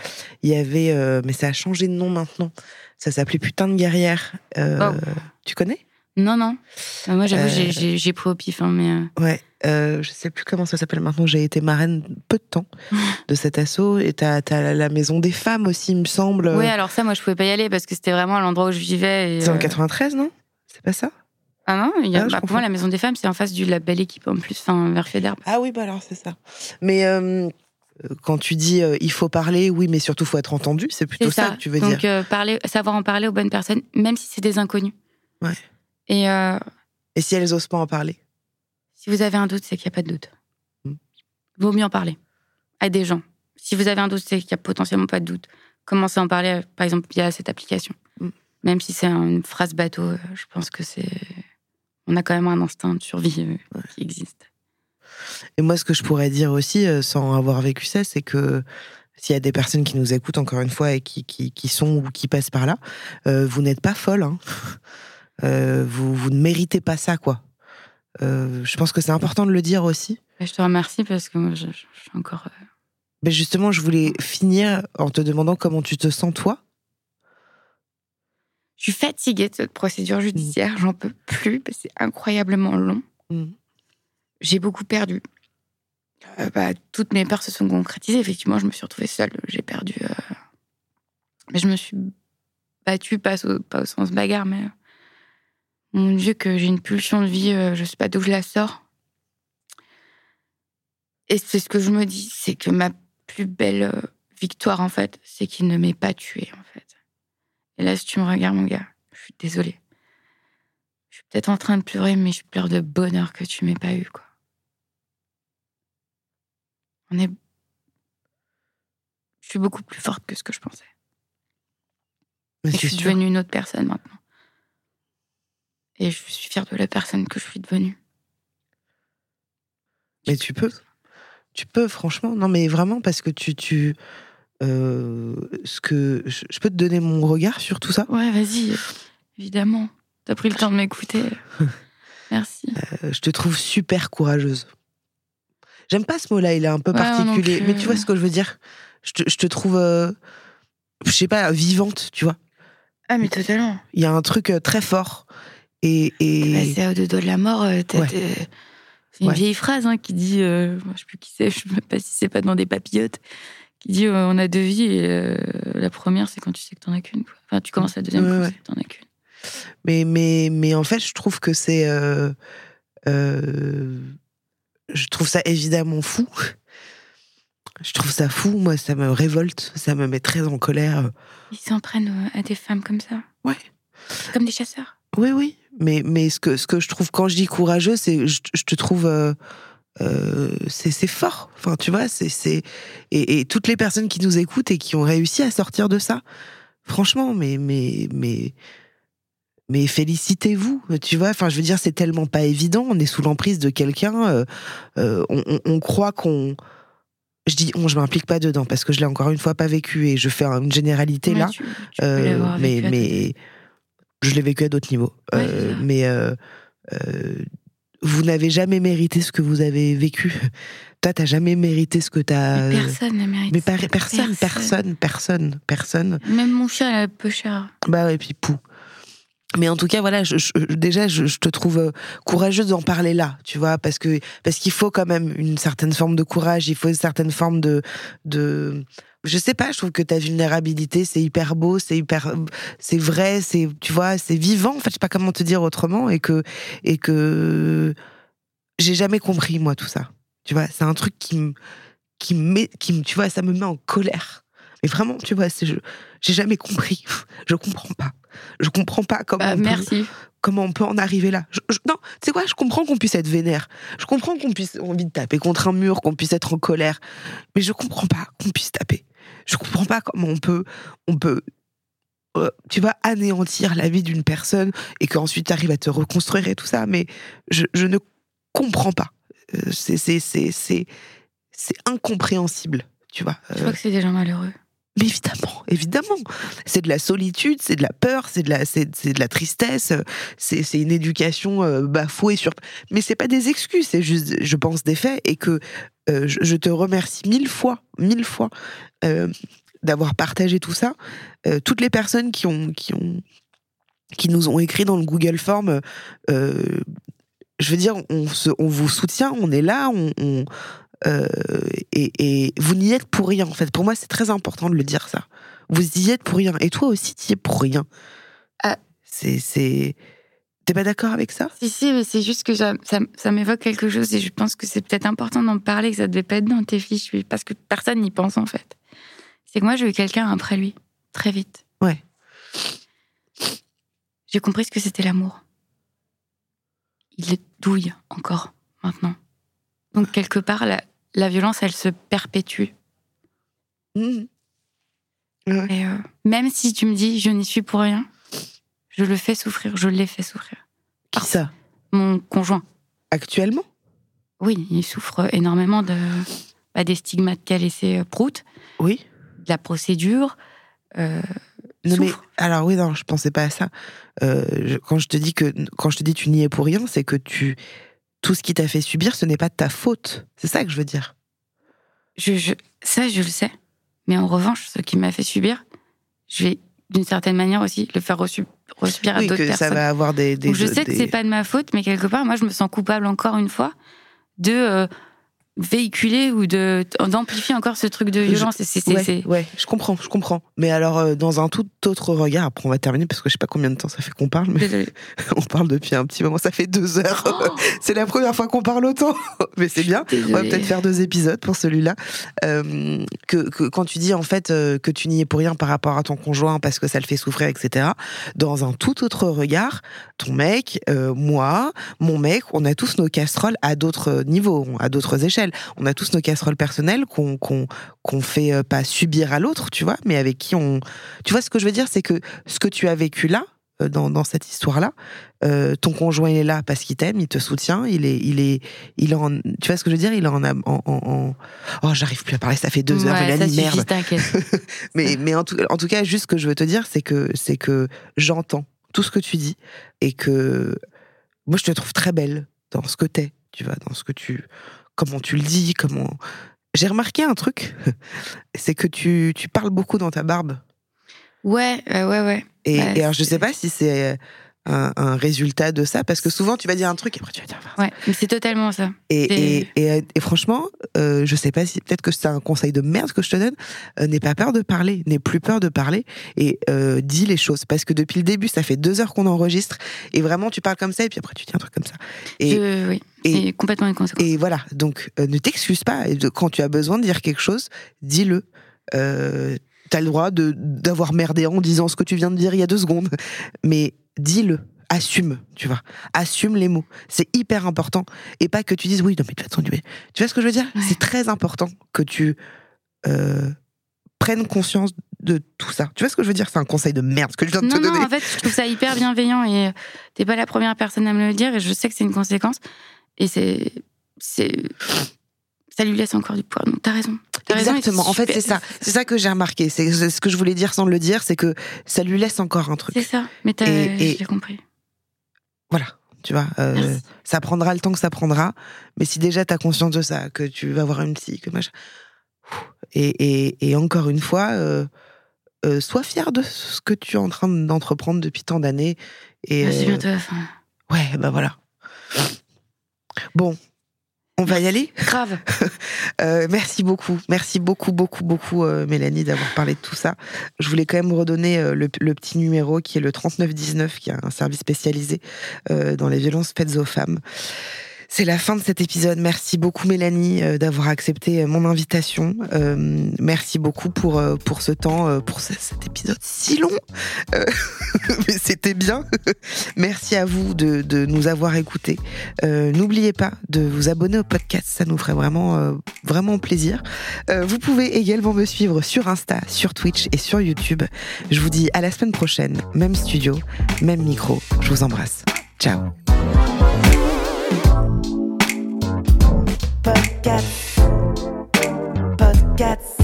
Il y avait, mais ça a changé de nom maintenant. Ça s'appelait Putain de guerrière. Euh, Oh. Tu connais? Non, non. Euh, moi, j'avoue, Euh, j'ai- pris au pif, hein, mais. Ouais. Euh, je sais plus comment ça s'appelle maintenant. J'ai été marraine peu de temps *laughs* de cet assaut. Et t'as as la maison des femmes aussi, il me semble. Oui, alors ça, moi, je pouvais pas y aller parce que c'était vraiment l'endroit où je vivais. et, C'est en euh, 93, non? C'est pas ça? Ah non, il y a, Ah, bah, pour moi, la Maison des Femmes, c'est en face du La Belle Équipe en plus, enfin, vers Fédère. Ah oui, bah alors c'est ça. Mais euh, quand tu dis euh, il faut parler, oui, mais surtout faut être entendu, c'est plutôt ça. ça. que tu veux Donc, dire. euh, parler, savoir en parler aux bonnes personnes, même si c'est des inconnus. Ouais. Et euh, Et si elles osent pas en parler? si vous avez un doute, c'est qu'il n'y a pas de doute. Mm. Vaut mieux en parler à des gens. Si vous avez un doute, c'est qu'il n'y a potentiellement pas de doute. Commencez à en parler, euh, par exemple, via cette application. Mm. Même si c'est une phrase bateau, euh, je pense que c'est. On a quand même un instinct de survie euh, qui existe. Et moi, ce que je pourrais dire aussi, euh, sans avoir vécu ça, c'est que s'il y a des personnes qui nous écoutent, encore une fois, et qui, qui, qui sont ou qui passent par là, euh, vous n'êtes pas folle. hein. *laughs* Euh, vous, vous ne méritez pas ça, quoi. Euh, je pense que c'est important de le dire aussi. Je te remercie parce que moi, je, je- je suis encore. Mais justement, je voulais finir en te demandant comment tu te sens, toi. Je suis fatiguée de cette procédure judiciaire, j'en peux plus, c'est incroyablement long. Mm. J'ai beaucoup perdu. Euh, bah, toutes mes peurs se sont concrétisées. Effectivement, je me suis retrouvée seule. J'ai perdu. euh, Mais je me suis battue, pas au, pas au sens bagarre, mais. euh, Mon Dieu, que j'ai une pulsion de vie, je sais pas d'où je la sors. Et c'est ce que je me dis, c'est que ma plus belle victoire, en fait, c'est qu'il ne m'ait pas tuée, en fait. Et là, si tu me regardes, mon gars, je suis désolée. Je suis peut-être en train de pleurer, mais je pleure de bonheur que tu m'aies pas eu, quoi. On est. Je suis beaucoup plus forte que ce que je pensais. Mais Et c'est je suis sûr. devenue une autre personne maintenant. Et je suis fière de la personne que je suis devenue. Mais tu peux. Tu peux, franchement. Non, mais vraiment, parce que tu. tu euh, ce que je, peux te donner mon regard sur tout ça? Ouais, vas-y, évidemment. T'as pris le temps de m'écouter. *laughs* Merci. Euh, je te trouve super courageuse. J'aime pas ce mot-là, il est un peu Ouais, particulier. Mais tu vois ce que je veux dire? Je te, je te trouve. euh, je sais pas, vivante, tu vois. Ah, mais totalement. Il y a un truc euh, très fort. Et, et... Bah, c'est au dos de la mort. Ouais. C'est une Ouais. vieille phrase hein, qui dit, euh, je sais plus qui c'est, je sais même pas si c'est pas dans des papillotes, qui dit euh, on a deux vies et euh, la première c'est quand tu sais que t'en as qu'une. quoi. Enfin, tu commences la deuxième Ouais, quand ouais. tu sais que t'en as qu'une. Mais, mais, mais en fait, je trouve que c'est. euh, je trouve ça évidemment fou. Je trouve ça fou, moi, ça me révolte, ça me met très en colère. Ils s'en prennent à des femmes comme ça. Ouais. Comme des chasseurs. Oui, oui. Mais, mais ce, que, ce que je trouve, quand je dis courageux, c'est je, je te trouve. Euh, c'est fort. Enfin, tu vois, c'est. Et, et toutes les personnes qui nous écoutent et qui ont réussi à sortir de ça, franchement, mais. mais, mais mais félicitez-vous, tu vois. Enfin, je veux dire, c'est tellement pas évident. On est sous l'emprise de quelqu'un. euh, euh, on, on- on croit qu'on. Je dis on, je m'implique pas dedans parce que je l'ai encore une fois pas vécu et je fais une généralité là. tu- tu peux l'avoir mais mais je l'ai vécu à d'autres niveaux. Ouais, mais vous n'avez jamais mérité ce que vous avez vécu. Toi, t'as jamais mérité ce que t'as. Mais personne n'a mérité. Mais par- personne, personne, personne, personne. Même mon chat, elle a peu cher. Bah ouais, puis pou. Mais en tout cas, voilà, je, je- déjà, je, je te trouve euh, courageuse d'en parler là, tu vois, parce que parce qu'il faut quand même une certaine forme de courage, il faut une certaine forme de de je sais pas, je trouve que ta vulnérabilité, c'est hyper beau, c'est hyper, c'est vrai, c'est, tu vois, c'est vivant. En fait, je sais pas comment te dire autrement, et que, et que j'ai jamais compris moi tout ça. Tu vois, c'est un truc qui me, qui me met, qui me, tu vois, ça me met en colère. Mais vraiment, tu vois, c'est, je, j'ai jamais compris. *laughs* Je comprends pas. Je comprends pas comment. Bah, on peut- comment on peut en arriver là Je- je- Non, tu sais quoi, je comprends qu'on puisse être vénère. Je comprends qu'on puisse avoir envie de taper contre un mur, qu'on puisse être en colère. Mais je comprends pas qu'on puisse taper. Je comprends pas comment on peut, on peut, euh, tu vas anéantir la vie d'une personne et qu'ensuite tu arrives à te reconstruire et tout ça. Mais je, je ne comprends pas. Euh, c'est, c'est, c'est, c'est, c'est incompréhensible, tu vois. Je Euh, crois que c'est des gens malheureux. mais évidemment, évidemment. C'est de la solitude, c'est de la peur, c'est de la, c'est, c'est de la tristesse, c'est, c'est une éducation euh, bafouée sur. Mais c'est pas des excuses, c'est juste, je pense, des faits et que euh, je, je te remercie mille fois, mille fois euh, d'avoir partagé tout ça. Euh, toutes les personnes qui ont, qui ont, qui nous ont écrit dans le Google Form, je veux dire, on, se, on vous soutient, on est là, on, on, et, et vous n'y êtes pour rien, en fait. Pour moi, c'est très important de le dire, ça. Vous y êtes pour rien. Et toi aussi, tu y es pour rien. Ah. C'est. c'est... T'es pas d'accord avec ça? Si, si, mais c'est juste que ça, ça, ça m'évoque quelque chose et je pense que c'est peut-être important d'en parler, que ça devait pas être dans tes fiches, parce que personne n'y pense en fait. C'est que moi, j'ai eu quelqu'un après lui, très vite. Ouais. J'ai compris ce que c'était l'amour. Il est douille encore, maintenant. Donc, quelque part, la, la violence, elle se perpétue. Mhm. Et euh, même si tu me dis, je n'y suis pour rien, je le fais souffrir, je l'ai fait souffrir. Qui ça Mon conjoint. Actuellement? Oui, il souffre énormément de, bah, des stigmates qu'a laissé euh, Prout, Oui. de la procédure. euh, Non, mais, alors oui, non, je pensais pas à ça. Euh, je- quand je te dis que quand je te dis tu n'y es pour rien, c'est que tu tout ce qui t'a fait subir, ce n'est pas de ta faute. C'est ça que je veux dire. Je, je- ça, je le sais. Mais en revanche, ce qui m'a fait subir, je vais d'une certaine manière aussi le faire à oui, d'autres que ça va avoir des. des Donc je sais que des- c'est pas de ma faute, mais quelque part, moi, je me sens coupable encore une fois de euh, véhiculer ou de d'amplifier encore ce truc de Je- violence. Et c'est- c'est- Ouais, c'est- ouais, je comprends, je comprends. Mais alors, euh, dans un tout autre regard, après on va terminer parce que je sais pas combien de temps ça fait qu'on parle, mais *laughs* on parle depuis un petit moment, ça fait deux heures. Oh, *laughs* c'est la première fois qu'on parle autant, *laughs* mais c'est bien. On va peut-être faire deux épisodes pour celui-là. Euh, que, que quand tu dis en fait euh, que tu n'y es pour rien par rapport à ton conjoint parce que ça le fait souffrir, etc. Dans un tout autre regard, ton mec, moi, mon mec, on a tous nos casseroles à d'autres niveaux, à d'autres échelles. On a tous nos casseroles personnelles qu'on qu'on qu'on fait euh, pas subir à l'autre, tu vois, mais avec qui on. Tu vois ce que je veux dire, c'est que ce que tu as vécu là. euh, Dans, dans cette histoire-là, euh, ton conjoint il est là parce qu'il t'aime, il te soutient, il est, il est, il est en, tu vois ce que je veux dire, il est en, en, en, en- oh j'arrive plus à parler, ça fait deux heures, Ouais, Mélanie, ça merde. *laughs* Mais, mais en tout, en tout cas, juste ce que je veux te dire, c'est que, c'est que j'entends tout ce que tu dis et que moi, je te trouve très belle dans ce que t'es, tu vois, dans ce que tu, comment tu le dis, comment. J'ai remarqué un truc, *laughs* c'est que tu, tu parles beaucoup dans ta barbe. Ouais, ouais, ouais. Et, Ouais, et alors, je sais pas si c'est un, un résultat de ça, parce que souvent, tu vas dire un truc et après, tu vas dire. Ouais, mais c'est totalement ça. Et, et, et, et franchement, euh, je sais pas si peut-être que c'est un conseil de merde que je te donne. euh, n'aie pas peur de parler, n'aie plus peur de parler et euh, dis les choses parce que depuis le début, ça fait deux heures qu'on enregistre et vraiment tu parles comme ça et puis après tu dis un truc comme ça. Et, Je- oui, et- complètement une conséquence. et voilà, donc euh, ne t'excuse pas. Quand tu as besoin de dire quelque chose, dis-le. Euh, T'as le droit de d'avoir merdé en disant ce que tu viens de dire il y a deux secondes, mais dis-le. Assume, tu vois. Assume les mots. C'est hyper important. Et pas que tu dises oui, non, mais de toute façon, tu tu vois ce que je veux dire? Ouais. C'est très important que tu euh, prennes conscience de tout ça. Tu vois ce que je veux dire? C'est un conseil de merde que je viens de Non, te donner. non, en fait, je trouve ça hyper bienveillant et euh, t'es pas la première personne à me le dire et je sais que c'est une conséquence. Et c'est. c'est ça lui laisse encore du poids. Donc t'as raison. T'as raison, et Exactement. En fait, c'est ça. C'est ça que j'ai remarqué. C'est ce que je voulais dire sans le dire, c'est que ça lui laisse encore un truc. C'est ça. Mais t'as, Et- j'ai compris. Voilà, tu vois, euh, ça prendra le temps que ça prendra, mais si déjà tu as conscience de ça, que tu vas voir une psy, que machin. Et, et, et encore une fois, euh, euh, sois fier de ce que tu es en train d'entreprendre depuis tant d'années. Et Ah, C'est bientôt la fin. ouais, bah voilà. Bon, on va y aller. Grave. *laughs* Euh, merci beaucoup, merci beaucoup, beaucoup, beaucoup, euh, Mélanie, d'avoir parlé de tout ça. Je voulais quand même redonner euh, le, le petit numéro qui est le 3919, qui est un service spécialisé euh, dans les violences faites aux femmes. C'est la fin de cet épisode. Merci beaucoup Mélanie euh, d'avoir accepté euh, mon invitation. Euh, merci beaucoup pour pour ce temps, pour ce- cet épisode si long. *laughs* Mais c'était bien. *laughs* merci à vous de, nous avoir écoutés. N'oubliez pas de vous abonner au podcast, ça nous ferait vraiment vraiment plaisir. Vous pouvez également me suivre sur Insta, sur Twitch et sur YouTube. Je vous dis à la semaine prochaine, même studio, même micro. Je vous embrasse. Ciao. Podcast. Podcast.